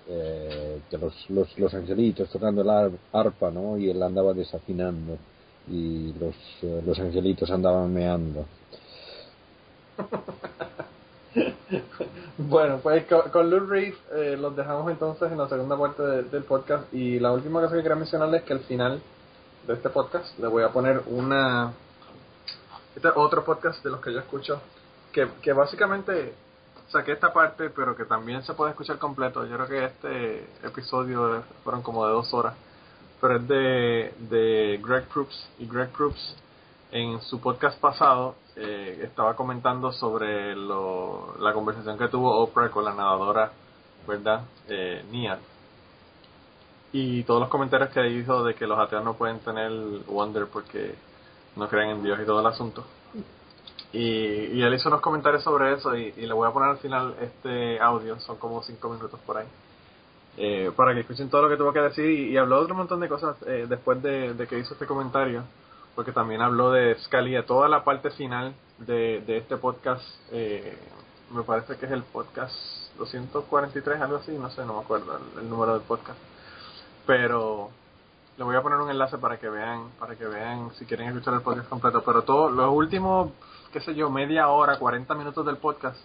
eh, que los, los, los angelitos tocando la arpa, ¿no? Y él andaba desafinando y los, eh, los angelitos andaban meando. bueno, pues con, con Lou Reed eh, los dejamos entonces en la segunda parte del podcast. Y la última cosa que quería mencionarles es que al final de este podcast le voy a poner una este otro podcast de los que yo escucho que, que básicamente saqué esta parte pero que también se puede escuchar completo. Yo creo que este episodio fueron como de dos horas pero es de, de Greg Proops. Y Greg Proops en su podcast pasado eh, estaba comentando sobre lo, la conversación que tuvo Oprah con la nadadora verdad eh, Nia. Y todos los comentarios que hizo de que los ateos no pueden tener wonder porque no creen en Dios y todo el asunto. Y, él hizo unos comentarios sobre eso y, le voy a poner al final este audio, son como cinco minutos por ahí, eh, para que escuchen todo lo que tuvo que decir y, habló de otro montón de cosas eh, después de, que hizo este comentario, porque también habló de Scalia, toda la parte final de, de este podcast, eh, me parece que es el podcast 243, algo así, no sé, no me acuerdo el, número del podcast. Pero le voy a poner un enlace para que vean, para que vean si quieren escuchar el podcast completo. Pero todo, los últimos, qué sé yo, media hora, 40 minutos del podcast,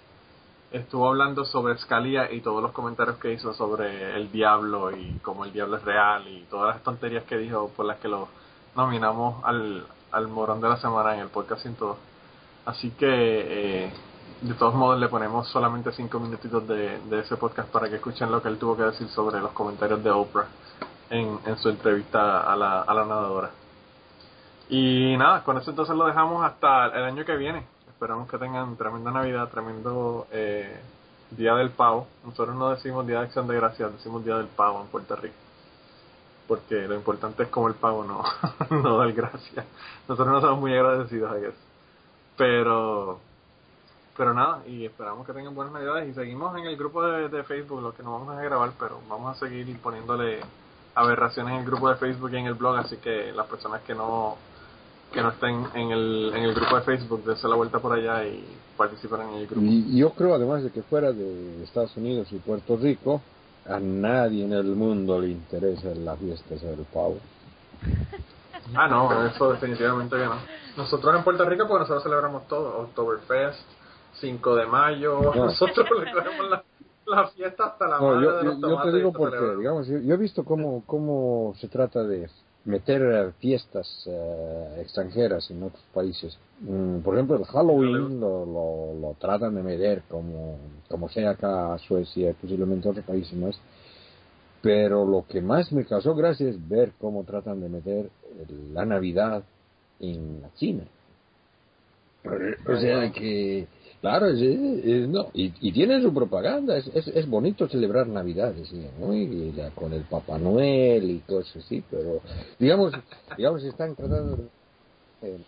estuvo hablando sobre Scalia y todos los comentarios que hizo sobre el diablo y cómo el diablo es real y todas las tonterías que dijo por las que lo nominamos al, al morón de la semana en el podcast 102. Así que, eh, de todos modos, le ponemos solamente cinco minutitos de, de ese podcast para que escuchen lo que él tuvo que decir sobre los comentarios de Oprah en, en su entrevista a la, a la nadadora. Y nada, con eso entonces lo dejamos hasta el año que viene. Esperamos que tengan tremenda Navidad, tremendo eh, Día del Pavo. Nosotros no decimos Día de Acción de Gracias, decimos Día del Pavo en Puerto Rico. Porque lo importante es como el pavo, no, no dar gracias. Nosotros no somos muy agradecidos a eso. Pero, pero nada, y esperamos que tengan buenas navidades. Y seguimos en el grupo de, de Facebook, lo que no vamos a grabar, pero vamos a seguir poniéndole aberraciones en el grupo de Facebook y en el blog. Así que las personas que no que no estén en el, en el grupo de Facebook, dense la vuelta por allá y participen en el grupo. Y yo creo además de que fuera de Estados Unidos y Puerto Rico, a nadie en el mundo le interesa la fiesta del pavo. Ah, no, eso definitivamente que no. Nosotros en Puerto Rico, pues nosotros celebramos todo, Oktoberfest, 5 de mayo, No. nosotros le celebramos la, la fiesta hasta la No, madre yo, de yo, los yo tomates. te digo porque, digamos, yo, yo he visto cómo, cómo se trata de meter fiestas eh, extranjeras en otros países. Mm, por ejemplo, el Halloween lo, lo, lo tratan de meter como, como sea acá Suecia posiblemente otros países más. Pero lo que más me causó gracia es ver cómo tratan de meter la Navidad en la China. O sea que, claro, es- no, y, y tienen su propaganda, es, es, es bonito celebrar Navidad, decían, ¿no? Y ya con el Papá Noel y cosas así, pero digamos, digamos están tratando de,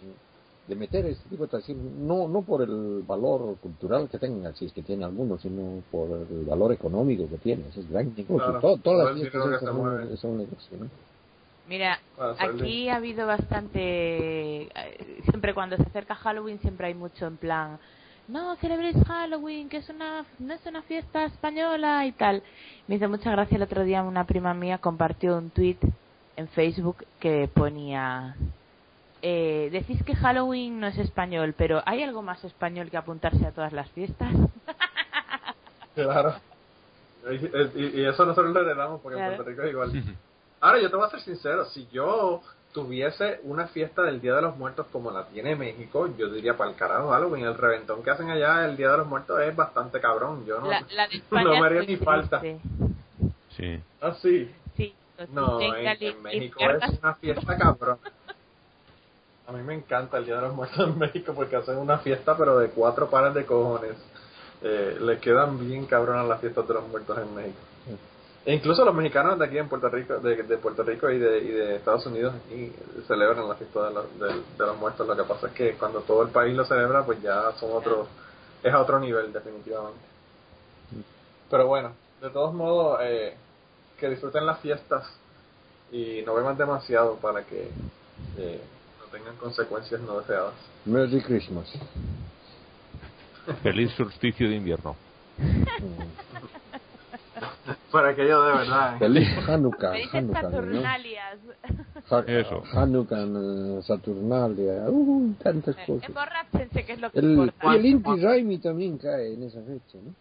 de meter este tipo de tradiciones, no, no por el valor cultural que tengan, si es que tiene algunos, sino por el valor económico que tiene, ese es gran negocio. Claro, Todo- todas las fiestas son, son negocio, ¿no? Mira, aquí ha habido bastante. eh, Siempre cuando se acerca Halloween, siempre hay mucho en plan. No, celebréis Halloween, que es una, no es una fiesta española y tal. Me hizo mucha gracia el otro día una prima mía compartió un tweet en Facebook que ponía. Eh, decís que Halloween no es español, pero ¿hay algo más español que apuntarse a todas las fiestas? Claro. Y, y- y eso nosotros lo heredamos porque Claro. en Puerto Rico es igual. Ahora, yo te voy a ser sincero, si yo tuviese una fiesta del Día de los Muertos como la tiene México, yo diría para el carajo Halloween, el reventón que hacen allá el Día de los Muertos es bastante cabrón. Yo no, La, la de España no me haría ni falta. Sí. Ah, sí. No, en, México es una fiesta cabrón. A mí me encanta el Día de los Muertos en México porque hacen una fiesta pero de cuatro pares de cojones. Eh, le quedan bien cabronas las fiestas de los muertos en México. E incluso los mexicanos de aquí en Puerto Rico, de, de Puerto Rico y de, y de Estados Unidos aquí celebran la fiesta de, los- de- de los muertos. Lo que pasa es que cuando todo el país lo celebra, pues ya son otros, es a otro nivel definitivamente. Pero bueno, de todos modos, eh, que disfruten las fiestas y no beban demasiado para que eh, no tengan consecuencias no deseadas. Merry Christmas. Feliz solsticio de invierno. Para aquello de verdad. ¿eh? Feliz Hanukkah. Hanukkah, ¿no? Saturnalias. Eso. Hanukkah, Saturnalia, uh, tantas cosas. Que es lo que El, importa. y el Inti Raimi también cae en esa fecha, ¿no?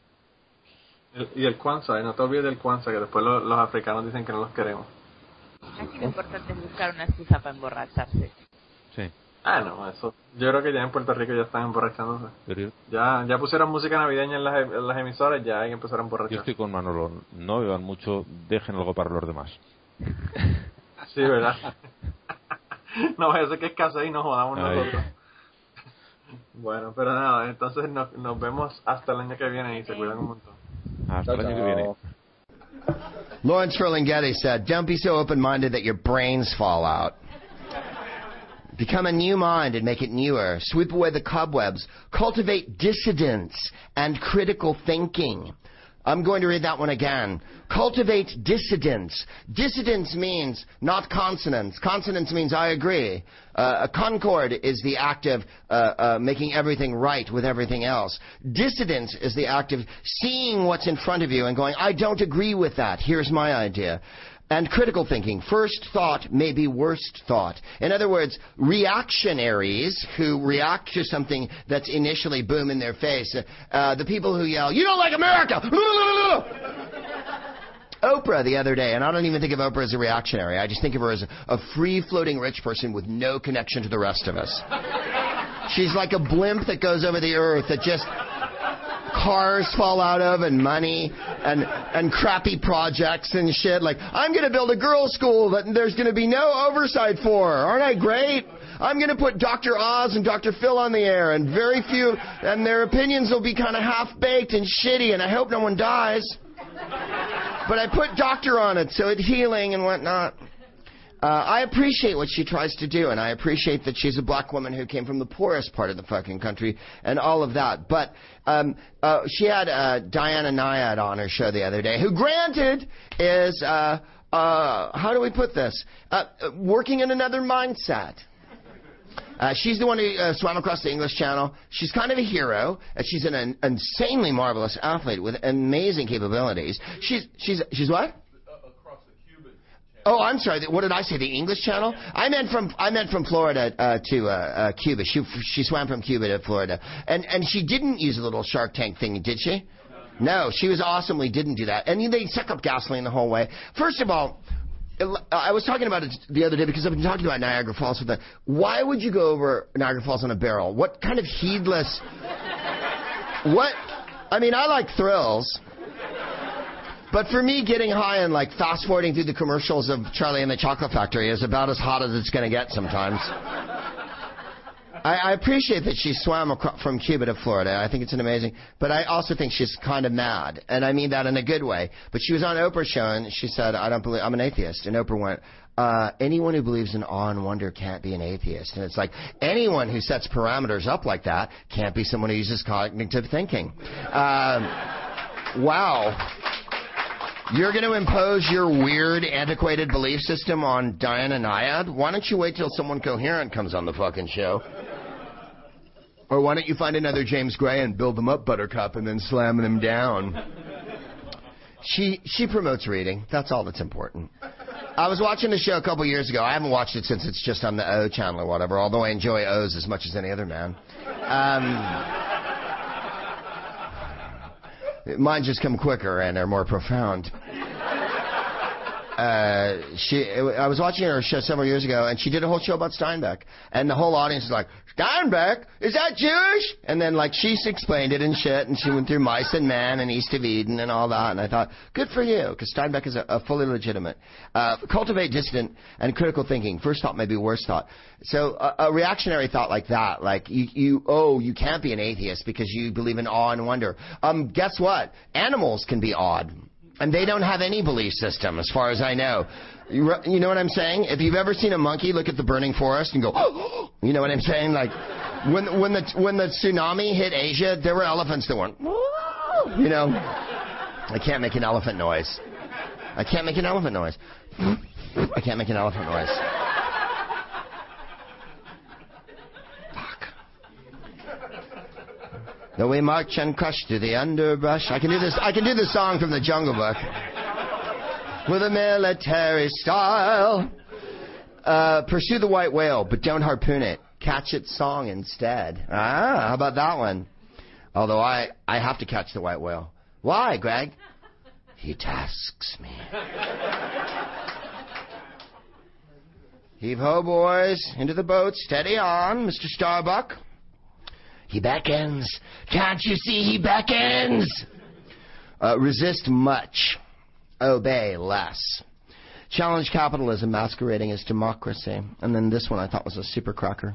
El- y el Kwanzaa, no te olvides del Kwanzaa, que después lo- los africanos dicen que no los queremos. Aquí lo importante es buscar una excusa para emborracharse. Sí. Ah, no, eso. Yo creo que ya en Puerto Rico ya están emborrachándose. Ya, ya pusieron música navideña en las, en las emisoras, ya hay que empezar a yo emborrachar. estoy con Manolo. No beban mucho, dejen algo para los demás. Sí, ¿verdad? no vaya a ser que escasez y nos jodamos Ay. nosotros. Bueno, pero nada, entonces nos, nos vemos hasta el año que viene y se cuidan un montón. Hasta el año que viene. Lawrence Ferlinghetti said, Don't be so open minded that your brains fall out. Become a new mind and make it newer. Sweep away the cobwebs. Cultivate dissidence and critical thinking. I'm going to read that one again. Cultivate dissidence. Dissidence means not consonance. Consonance means I agree. Uh, a concord is the act of uh, uh, making everything right with everything else. Dissidence is the act of seeing what's in front of you and going, I don't agree with that. Here's my idea. And critical thinking. First thought may be worst thought. In other words, reactionaries who react to something that's initially boom in their face. Uh, the people who yell, you don't like America! Oprah the other day, and I don't even think of Oprah as a reactionary. I just think of her as a, a free floating rich person with no connection to the rest of us. She's like a blimp that goes over the earth that just cars fall out of and money and and crappy projects and shit. Like I'm going to build a girls' school that there's going to be no oversight for. Aren't I great? I'm going to put Dr. Oz and Dr. Phil on the air, and very few, and their opinions will be kind of half baked and shitty, and I hope no one dies. But I put doctor on it, so it's healing and whatnot. Uh, I appreciate what she tries to do, and I appreciate that she's a black woman who came from the poorest part of the fucking country, and all of that. But um, uh, she had uh, Diana Nyad on her show the other day, who, granted, is uh, uh, how do we put this? Uh, working in another mindset. Uh, she's the one who uh, swam across the English Channel. She's kind of a hero, and she's an, an insanely marvelous athlete with amazing capabilities. She's she's she's what? Oh, I'm sorry. What did I say? The English Channel? I meant from I meant from Florida uh, to uh, uh, Cuba. She she swam from Cuba to Florida, and and she didn't use a little Shark Tank thing, did she? No, she was awesomely didn't do that. And they suck up gasoline the whole way. First of all, I was talking about it the other day because I've been talking about Niagara Falls with the. Why would you go over Niagara Falls on a barrel? What kind of heedless? What? I mean, I like thrills. But for me, getting high and like fast forwarding through the commercials of Charlie and the Chocolate Factory is about as hot as it's going to get sometimes. I, I appreciate that she swam across, from Cuba to Florida. I think it's an amazing. But I also think she's kind of mad, and I mean that in a good way. But she was on Oprah's show and she said, "I don't believe I'm an atheist." And Oprah went, uh, anyone who believes in awe and wonder can't be an atheist. And it's like anyone who sets parameters up like that can't be someone who uses cognitive thinking. Um, wow. You're going to impose your weird, antiquated belief system on Diana Nyad? Why don't you wait till someone coherent comes on the fucking show? Or why don't you find another James Gray and build them up, Buttercup, and then slam them down? She she promotes reading. That's all that's important. I was watching the show a couple years ago. I haven't watched it since it's just on the O channel or whatever. Although I enjoy O's as much as any other man. Um, Mine just come quicker and are more profound. Uh, she, I was watching her show several years ago, and she did a whole show about Steinbeck, and the whole audience was like, "Steinbeck, is that Jewish?" And then like she explained it and shit, and she went through Mice and Man and East of Eden and all that, and I thought, good for you, because Steinbeck is a, a fully legitimate. Uh, cultivate dissident and critical thinking. First thought, maybe worst thought. So a, a reactionary thought like that, like you, you, oh, you can't be an atheist because you believe in awe and wonder. Um, guess what? Animals can be awed. And they don't have any belief system, as far as I know. You, you know what I'm saying? If you've ever seen a monkey look at the burning forest and go, oh, you know what I'm saying? Like, when, when, the, when the tsunami hit Asia, there were elephants that went, you know. I can't make an elephant noise. I can't make an elephant noise. I can't make an elephant noise. Fuck. Though we march and crush through the underbrush. I can do this. I can do the song from the Jungle Book with a military style. Uh, pursue the white whale, but don't harpoon it. Catch its song instead. Ah, how about that one? Although I, I have to catch the white whale. Why, Greg? He tasks me. Heave ho, boys, into the boat. Steady on, Mr. Starbuck. He beckons. Can't you see he beckons? Uh, resist much, obey less. Challenge capitalism masquerading as democracy. And then this one I thought was a super cracker.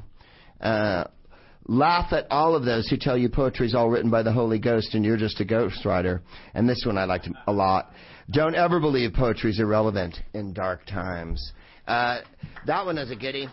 Uh, laugh at all of those who tell you poetry is all written by the Holy Ghost and you're just a ghostwriter. And this one I liked a lot. Don't ever believe poetry is irrelevant in dark times. Uh, that one is a goodie.